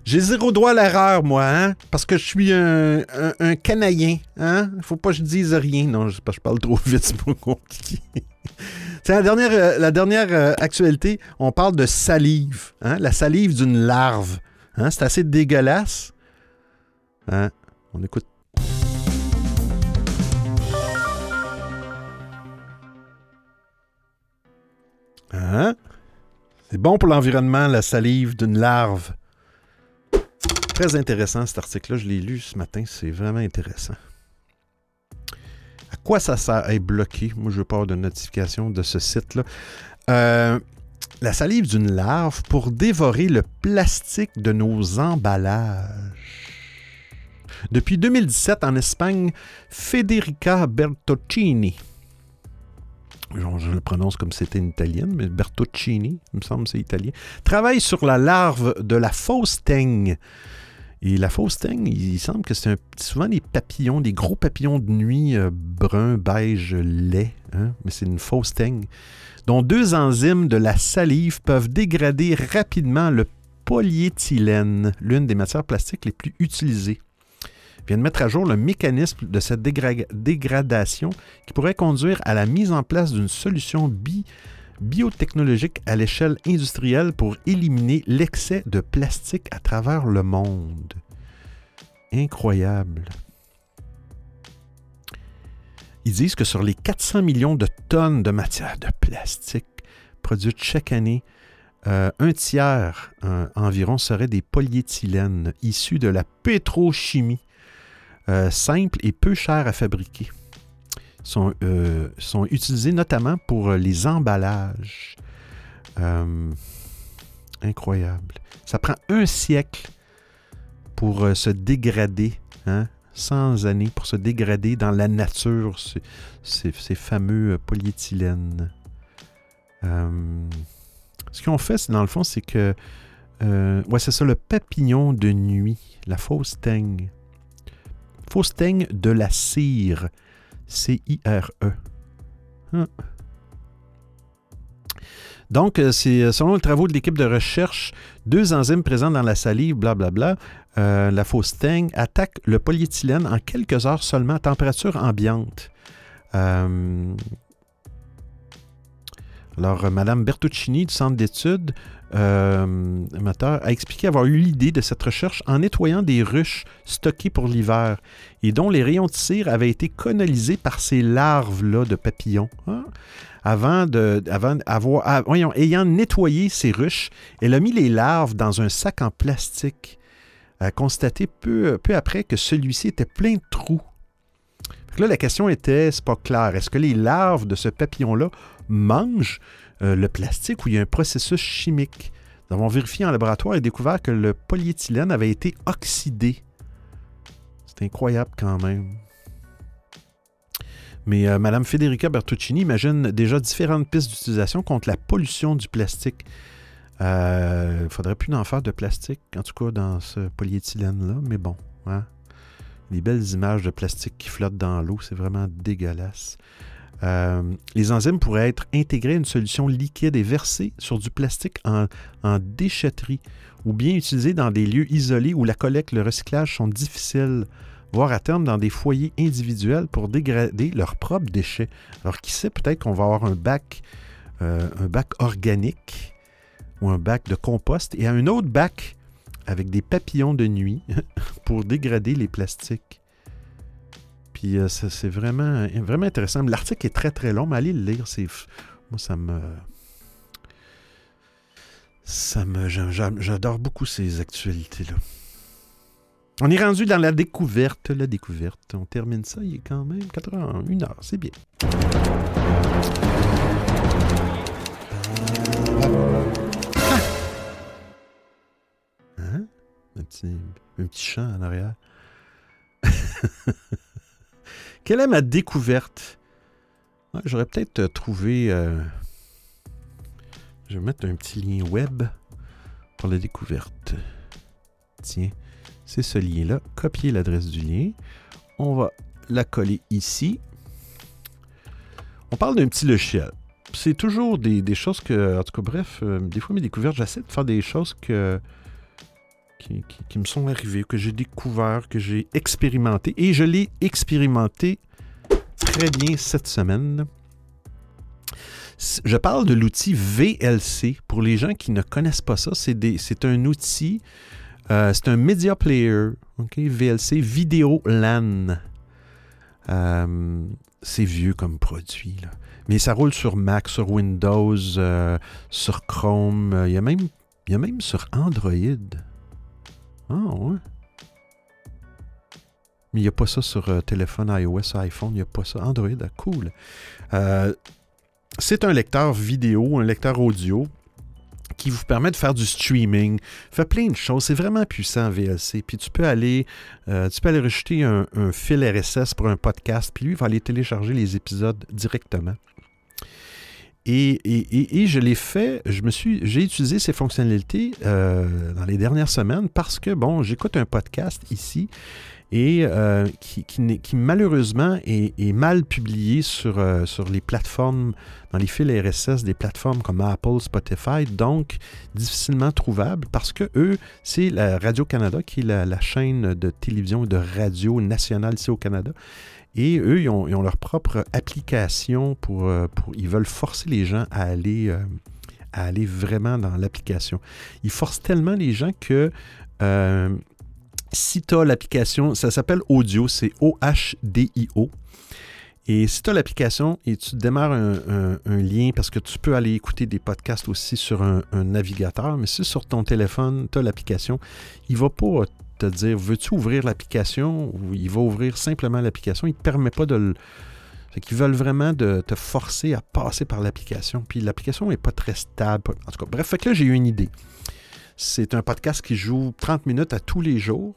J'ai zéro droit à l'erreur, moi, hein? Parce que je suis un, un, un Canadien, hein? Faut pas que je dise rien. Non, je, je parle trop vite, c'est pas compliqué. C'est la dernière, euh, la dernière euh, actualité, on parle de salive, hein? La salive d'une larve. Hein? C'est assez dégueulasse. Hein? On écoute. Hein? C'est bon pour l'environnement, la salive d'une larve. Très intéressant cet article-là, je l'ai lu ce matin, c'est vraiment intéressant. À quoi ça sert à être bloqué? Moi, je avoir de notification de ce site-là. Euh, la salive d'une larve pour dévorer le plastique de nos emballages. Depuis 2017, en Espagne, Federica Bertocchini, je, le prononce comme c'était une italienne, mais Bertocchini, il me semble c'est italien, travaille sur la larve de la fausse teigne. Et la fausse teigne, il, semble que c'est souvent des papillons, des gros papillons de nuit euh, brun, beige, lait, hein, mais c'est une fausse teigne, dont deux enzymes de la salive peuvent dégrader rapidement le polyéthylène, l'une des matières plastiques les plus utilisées. Vient de mettre à jour le mécanisme de cette dégra- dégradation qui pourrait conduire à la mise en place d'une solution bi- biotechnologique à l'échelle industrielle pour éliminer l'excès de plastique à travers le monde. Incroyable. Ils disent que sur les 400 millions de tonnes de matière de plastique produites chaque année, euh, un tiers euh, environ serait des polyéthylènes issus de la pétrochimie, euh, simples et peu chers à fabriquer sont, euh, sont utilisés notamment pour euh, les emballages. Incroyable. Ça prend un siècle pour se dégrader, hein? 100 années pour se dégrader dans la nature, ces, ces- fameux polyéthylènes. Ce qu'ils ont fait, c'est, dans le fond, c'est que. euh, ouais, c'est ça, le papillon de nuit, la fausse teigne. Fausse teigne de la cire. C-I-R-E. Hein. Donc, euh, c'est euh, selon les travaux de l'équipe de recherche, deux enzymes présentes dans la salive, blablabla, euh, la fausse teigne attaque le polyéthylène en quelques heures seulement à température ambiante. Alors, Mme Bertuccini du centre d'études amateur a expliqué avoir eu l'idée de cette recherche en nettoyant des ruches stockées pour l'hiver et dont les rayons de cire avaient été colonisés par ces larves-là de papillons. hein. Avant de, avoir, voyons, ayant nettoyé ces ruches, elle a mis les larves dans un sac en plastique. A constaté peu, après que celui-ci était plein de trous. Là, la question était, c'est pas clair, est-ce que les larves de ce papillon-là mangent euh, le plastique ou il y a un processus chimique? Nous avons vérifié en laboratoire et découvert que le polyéthylène avait été oxydé. C'est incroyable quand même. Mais euh, Mme Federica Bertuccini imagine déjà différentes pistes d'utilisation contre la pollution du plastique. Il ne faudrait plus en faire de plastique, en tout cas dans ce polyéthylène-là, mais bon. Hein? Des belles images de plastique qui flottent dans l'eau, c'est vraiment dégueulasse. Euh, les enzymes pourraient être intégrées à une solution liquide et versées sur du plastique en, déchetterie ou bien utilisées dans des lieux isolés où la collecte et le recyclage sont difficiles, voire à terme dans des foyers individuels pour dégrader leurs propres déchets. Alors qui sait, peut-être qu'on va avoir un bac, euh, un bac organique ou un bac de compost et un autre bac avec des papillons de nuit pour dégrader les plastiques. Puis euh, c'est vraiment, vraiment intéressant. L'article est très très long, mais allez le lire. C'est, moi, ça me. Ça me. j'a- j'a- J'adore beaucoup ces actualités-là. On est rendu dans la découverte, la découverte. On termine ça, il est quand même 4 heures, 1 heure, c'est bien. Ah! Hein? Un petit, un petit chant en arrière. Quelle est ma découverte? J'aurais peut-être euh, trouvé. euh, Je vais mettre un petit lien web pour la découverte. tiens, c'est ce lien-là. Copier l'adresse du lien. On va la coller ici. On parle d'un petit logiciel. C'est toujours des, des, choses que, en tout cas, bref, euh, des fois mes découvertes, j'essaie de faire des choses que, qui, me sont arrivées, que j'ai découvert, que j'ai expérimenté. Et je l'ai expérimenté très bien cette semaine. Je parle de l'outil VLC. Pour les gens qui ne connaissent pas ça, c'est un outil, euh, c'est un media player, VLC, Vidéo LAN. Euh, c'est vieux comme produit, mais ça roule sur Mac, sur Windows, euh, sur Chrome, il y, il y a même sur Android. Ah ouais. Mais il n'y a pas ça sur euh, téléphone iOS, iPhone, il n'y a pas ça. Android, ah, cool. Euh, c'est un lecteur vidéo, un lecteur audio qui vous permet de faire du streaming, fait plein de choses. C'est vraiment puissant VLC. Puis tu peux aller, euh, tu peux aller rejeter un, un, fil RSS pour un podcast, puis lui il va aller télécharger les épisodes directement. Et, je l'ai fait, je me suis, j'ai utilisé ces fonctionnalités euh, dans les dernières semaines parce que bon, j'écoute un podcast ici et euh, qui, qui, malheureusement est, est, mal publié sur, euh, sur les plateformes, dans les fils RSS des plateformes comme Apple, Spotify, donc difficilement trouvable parce que eux, c'est la Radio-Canada qui est la, la, chaîne de télévision et de radio nationale ici au Canada. Et eux, ils ont, leur propre application pour, euh, pour, Ils veulent forcer les gens à aller, euh, à aller vraiment dans l'application. Ils forcent tellement les gens que euh, si tu as l'application, ça s'appelle Audio, c'est O-H-D-I-O. Et si tu as l'application et tu démarres un, lien, parce que tu peux aller écouter des podcasts aussi sur un, un navigateur, mais si sur ton téléphone, tu as l'application, il ne va pas te dire veux-tu ouvrir l'application ou il va ouvrir simplement l'application? Il ne te permet pas de le. Fait qu'ils veulent vraiment de te forcer à passer par l'application. Puis l'application n'est pas très stable. En tout cas, bref, fait que là, j'ai eu une idée. C'est un podcast qui joue 30 minutes à tous les jours.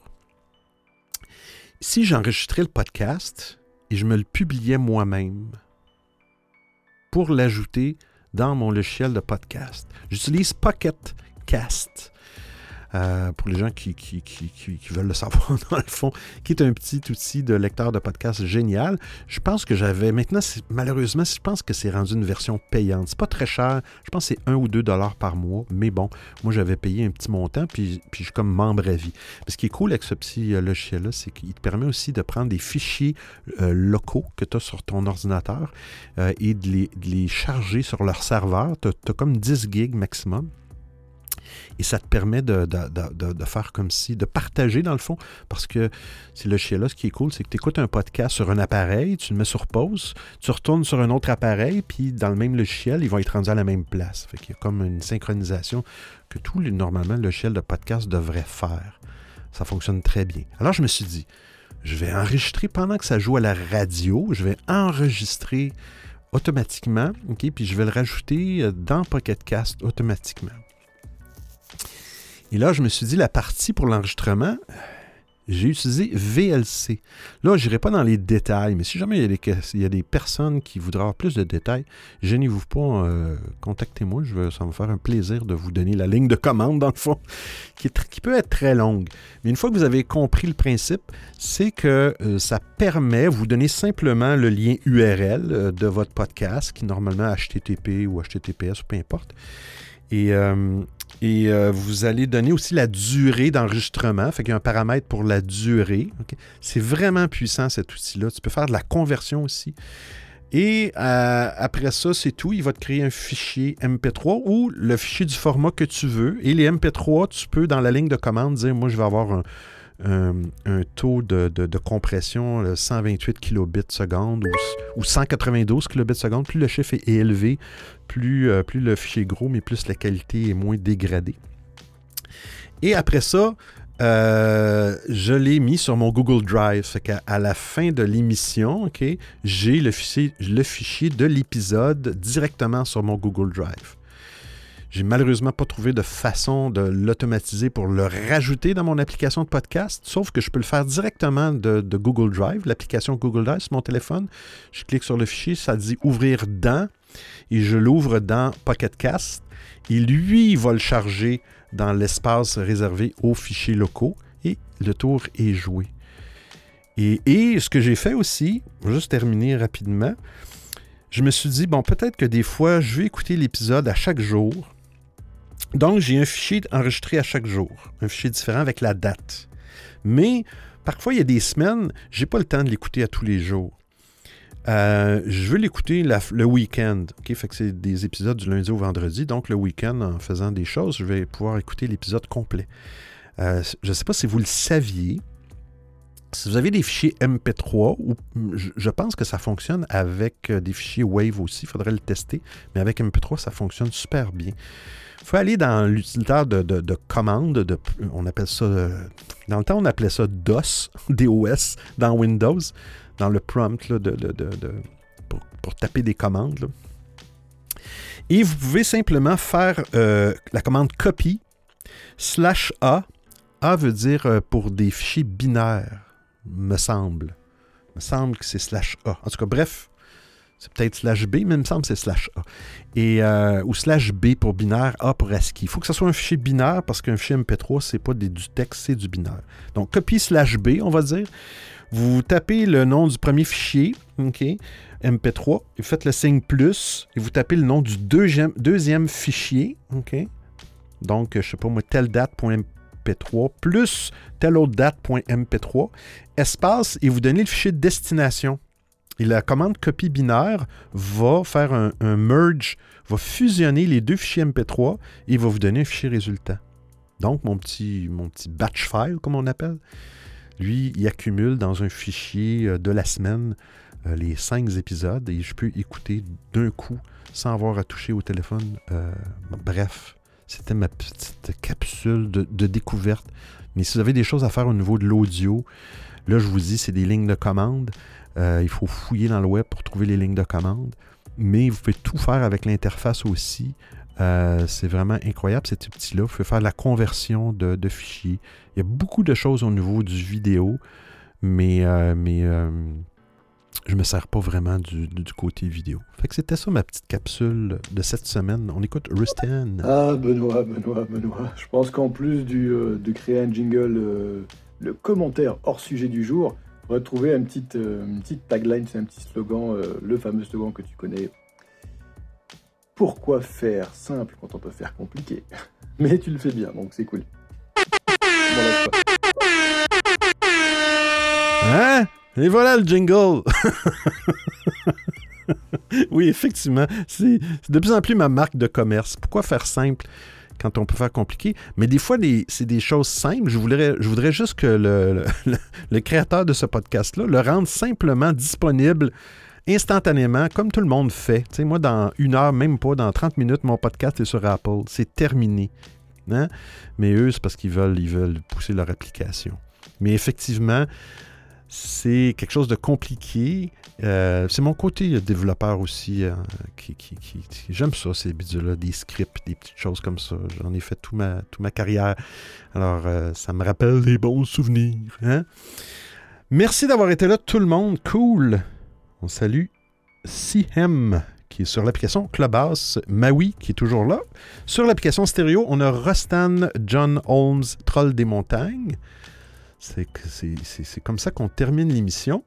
Si j'enregistrais le podcast et je me le publiais moi-même pour l'ajouter dans mon logiciel de podcast, j'utilise Pocket Cast. Euh, pour les gens qui, veulent le savoir dans le fond, qui est un petit outil de lecteur de podcast génial. Je pense que j'avais, maintenant, malheureusement, je pense que c'est rendu une version payante. C'est pas très cher, je pense que c'est 1 ou 2 dollars par mois, mais bon, moi j'avais payé un petit montant, puis, je suis comme membre à vie. Mais ce qui est cool avec ce petit euh, logiciel-là, c'est qu'il te permet aussi de prendre des fichiers euh, locaux que tu as sur ton ordinateur et de les, charger sur leur serveur. Tu as comme 10 gigs maximum et ça te permet de, faire comme si, de partager dans le fond, parce que c'est le chien là, ce qui est cool, c'est que tu écoutes un podcast sur un appareil, tu le mets sur pause, tu retournes sur un autre appareil, puis dans le même logiciel, ils vont être rendus à la même place. Fait qu'il y a comme une synchronisation que tout, normalement, le logiciel de podcast devrait faire. Ça fonctionne très bien. Alors je me suis dit, je vais enregistrer pendant que ça joue à la radio, je vais enregistrer automatiquement, puis je vais le rajouter dans Pocket Cast automatiquement. Et là, je me suis dit, la partie pour l'enregistrement, j'ai utilisé VLC. Là, je n'irai pas dans les détails, mais si jamais il y a des, personnes qui voudraient avoir plus de détails, gênez-vous pas, euh, contactez-moi. Ça va me faire un plaisir de vous donner la ligne de commande, dans le fond, qui, peut être très longue. Mais une fois que vous avez compris le principe, c'est que euh, ça permet, vous donner simplement le lien URL euh, de votre podcast, qui est normalement HTTP ou HTTPS ou peu importe. Et et euh, vous allez donner aussi la durée d'enregistrement. Fait qu'il y a un paramètre pour la durée. C'est vraiment puissant cet outil-là. Tu peux faire de la conversion aussi. Et euh, après ça, c'est tout. Il va te créer un fichier MP3 ou le fichier du format que tu veux. Et les MP3, tu peux, dans la ligne de commande, dire moi, je vais avoir un, un, un taux de, compression de 128 kilobits seconde ou, ou 192 kilobits seconde. Plus le chiffre est élevé, plus, euh, plus le fichier est gros, mais plus la qualité est moins dégradée. Et après ça, euh, je l'ai mis sur mon Google Drive. Qu'à à la fin de l'émission, j'ai le fichier de l'épisode directement sur mon Google Drive. J'ai malheureusement pas trouvé de façon de l'automatiser pour le rajouter dans mon application de podcast, sauf que je peux le faire directement de, Google Drive, l'application Google Drive sur mon téléphone. Je clique sur le fichier, ça dit ouvrir dans. et je l'ouvre dans Pocket Cast. Et lui, il va le charger dans l'espace réservé aux fichiers locaux et le tour est joué. Et, et ce que j'ai fait aussi, juste terminer rapidement, je me suis dit, bon, peut-être que des fois, je vais écouter l'épisode à chaque jour. Donc, j'ai un fichier enregistré à chaque jour, un fichier différent avec la date. Mais parfois, il y a des semaines, j'ai pas le temps de l'écouter à tous les jours. Euh, je veux l'écouter le week-end. OK? Fait que c'est des épisodes du lundi au vendredi. Donc, le week-end, en faisant des choses, je vais pouvoir écouter l'épisode complet. Euh, je ne sais pas si vous le saviez. Si vous avez des fichiers MP3, ou, je pense que ça fonctionne avec euh, des fichiers Wave aussi, il faudrait le tester, mais avec MP3, ça fonctionne super bien. Il faut aller dans l'utilitaire de, de, commandes, de, on appelle ça, dans le temps on appelait ça DOS, DOS, dans Windows dans le prompt de, pour, taper des commandes. Et vous pouvez simplement faire euh, la commande copy slash A. A veut dire euh, pour des fichiers binaires, me semble. Me semble que c'est slash A. En tout cas, bref, c'est peut-être slash B, mais il me semble que c'est slash A. Et, euh, ou slash B pour binaire, A pour ASCII. Il faut que ce soit un fichier binaire parce qu'un fichier MP3, c'est pas du texte, c'est du binaire. Donc, copy slash B, on va dire. Vous tapez le nom du premier fichier, OK, MP3, et vous faites le signe plus, et vous tapez le nom du deuxième, deuxième fichier, OK. Donc, je ne sais pas moi, telle date.mp3 plus telle autre date.mp3, espace, et vous donnez le fichier de destination. Et la commande copie binaire va faire un, merge, va fusionner les deux fichiers MP3 et va vous donner un fichier résultat. Donc, mon petit, mon petit batch file, comme on appelle. Lui, il accumule dans un fichier euh, de la semaine euh, les cinq épisodes et je peux écouter d'un coup sans avoir à toucher au téléphone. Euh, bref, c'était ma petite capsule de, découverte. Mais si vous avez des choses à faire au niveau de l'audio, là, je vous dis, c'est des lignes de commande. Il faut fouiller dans le web pour trouver les lignes de commande. Mais vous pouvez tout faire avec l'interface aussi. Euh, c'est vraiment incroyable, cet outil-là. Vous pouvez faire la conversion de, fichiers. Il y a beaucoup de choses au niveau du vidéo, mais, euh, mais euh, je ne me sers pas vraiment du, côté vidéo. Fait que c'était ça ma petite capsule de cette semaine. On écoute Rustan. Ah, Benoît, Benoît, Benoît. Je pense qu'en plus du, de créer un jingle, le commentaire hors sujet du jour, va trouver une petite, une petite tagline, c'est un petit slogan, le fameux slogan que tu connais. Pourquoi faire simple quand on peut faire compliqué? Mais tu le fais bien, donc c'est cool. Hein? Et voilà le jingle! Oui, effectivement, c'est de plus en plus ma marque de commerce. Pourquoi faire simple? Quand on peut faire compliqué. Mais des fois, c'est des choses simples. Je voudrais, juste que le, créateur de ce podcast-là le rende simplement disponible instantanément, comme tout le monde fait. sais, moi, dans une heure, même pas, dans 30 minutes, mon podcast est sur Apple. C'est terminé. Hein? Mais eux, c'est parce qu'ils veulent, ils veulent pousser leur application. Mais effectivement, c'est quelque chose de compliqué. Euh, c'est mon côté développeur aussi. Hein, qui, J'aime ça, ces bidules-là, des scripts, des petites choses comme ça. J'en ai fait toute ma, toute ma carrière. Alors, euh, ça me rappelle des bons souvenirs. Hein? Merci d'avoir été là, tout le monde. Cool. On salue Sihem qui est sur l'application Clubhouse, Maui qui est toujours là. Sur l'application stéréo, on a Rustan John Holmes, Troll des montagnes. C'est comme ça qu'on termine l'émission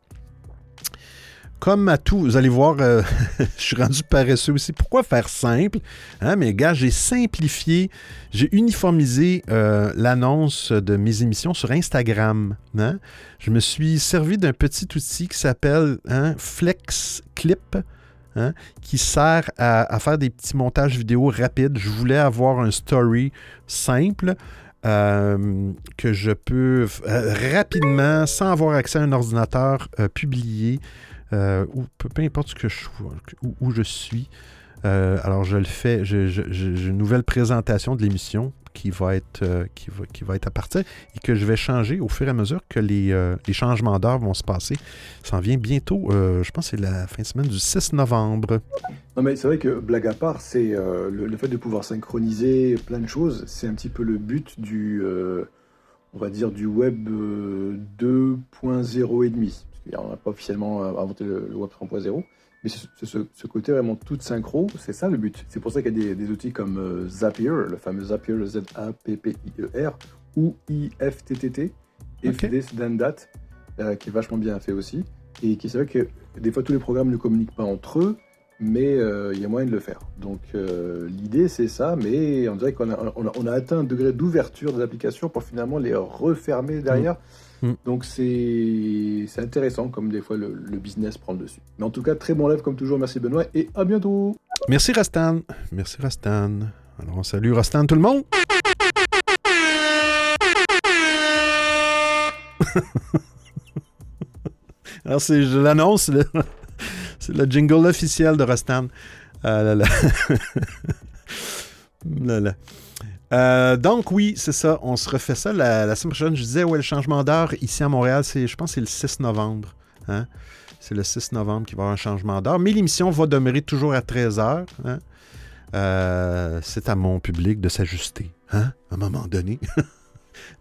comme à tout, vous allez voir, euh, je suis rendu paresseux aussi. Pourquoi faire simple? Hein, mais gars, j'ai simplifié, j'ai uniformisé euh, l'annonce de mes émissions sur Instagram. Hein. Je me suis servi d'un petit outil qui s'appelle hein, Flex Clip. qui sert à, faire des petits montages vidéo rapides. Je voulais avoir un story simple euh, que je peux rapidement, sans avoir accès à un ordinateur, publier euh, ou peu, importe où, où je suis. Euh, alors, je le fais. J'ai une nouvelle présentation de l'émission qui va être euh, qui, va, qui va être à partir et que je vais changer au fur et à mesure que les, les changements d'heure vont se passer. Ça en vient bientôt. je pense que c'est la fin de semaine du 6 novembre. Non, mais c'est vrai que, blague à part, c'est le, fait de pouvoir synchroniser plein de choses. C'est un petit peu le but du, on va dire, du web 2.0 et demi on n'a pas officiellement euh, inventé le, Web 3.0, Mais ce, côté vraiment tout synchro, c'est ça le but. C'est pour ça qu'il y a des, des outils comme euh, Zapier, le fameux Zapier Z-A-P-P-I-E-R, ou IFTTT, If Ok. This Then That, euh, qui est vachement bien fait aussi. Et qui c'est vrai que des fois tous les programmes ne communiquent pas entre eux, mais euh, il y a moyen de le faire. Donc euh, l'idée c'est ça, mais on dirait qu'on a, on a, on a atteint un degré d'ouverture des applications pour finalement les refermer derrière. Mm. Donc c'est intéressant comme des fois le, le business prend le dessus. Mais en tout cas, très bon live comme toujours, merci Benoît et à bientôt Merci Rastan. Merci Rastan. Alors on salue Rastan tout le monde. Alors c'est, je l'annonce, c'est le jingle officiel de Rastan. Ah là là. Là là. Euh, donc oui, c'est ça. On se refait ça la, semaine prochaine. Je disais, ouais, le changement d'heure ici à Montréal, c'est, je pense que c'est le 6 novembre. hein. C'est le 6 novembre qu'il va y avoir un changement d'heure. Mais l'émission va demeurer toujours à 13h. hein. Euh, c'est à mon public de s'ajuster, hein, à un moment donné.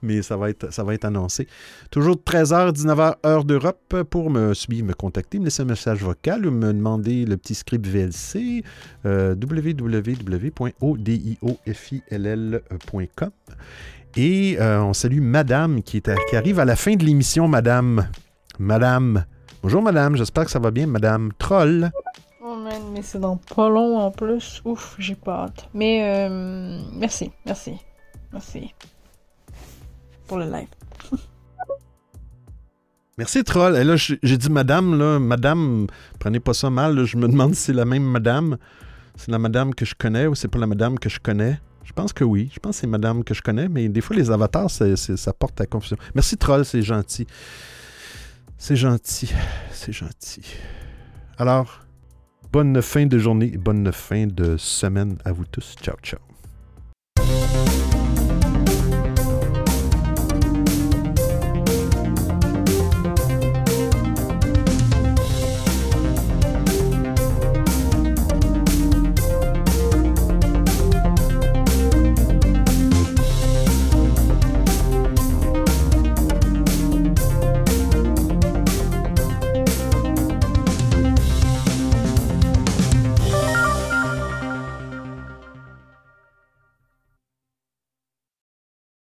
Mais ça va, être, ça va être annoncé. Toujours 13h, 19h, heure d'Europe. Pour me suivre, me contacter, me laisser un message vocal ou me demander le petit script VLC, euh, www.odiofill.com. Et euh, on salue Madame qui, est qui arrive à la fin de l'émission, Madame. Madame. Bonjour, Madame. J'espère que ça va bien, Madame Troll. Oh man, mais c'est dans pas long en plus. Ouf, j'ai pas hâte. Mais euh, merci, merci, merci le live. Merci, Troll. Et là, j'ai dit Madame, là. Madame, prenez pas ça mal. Je me demande si c'est la même Madame. C'est la Madame que je connais ou c'est pas la Madame que je connais? Je pense que oui. Je pense que c'est Madame que je connais, mais des fois, les avatars, c'est- ça porte à confusion. Merci, Troll. C'est gentil. C'est gentil. C'est gentil. Alors, bonne fin de journée bonne fin de semaine à vous tous. Ciao, ciao.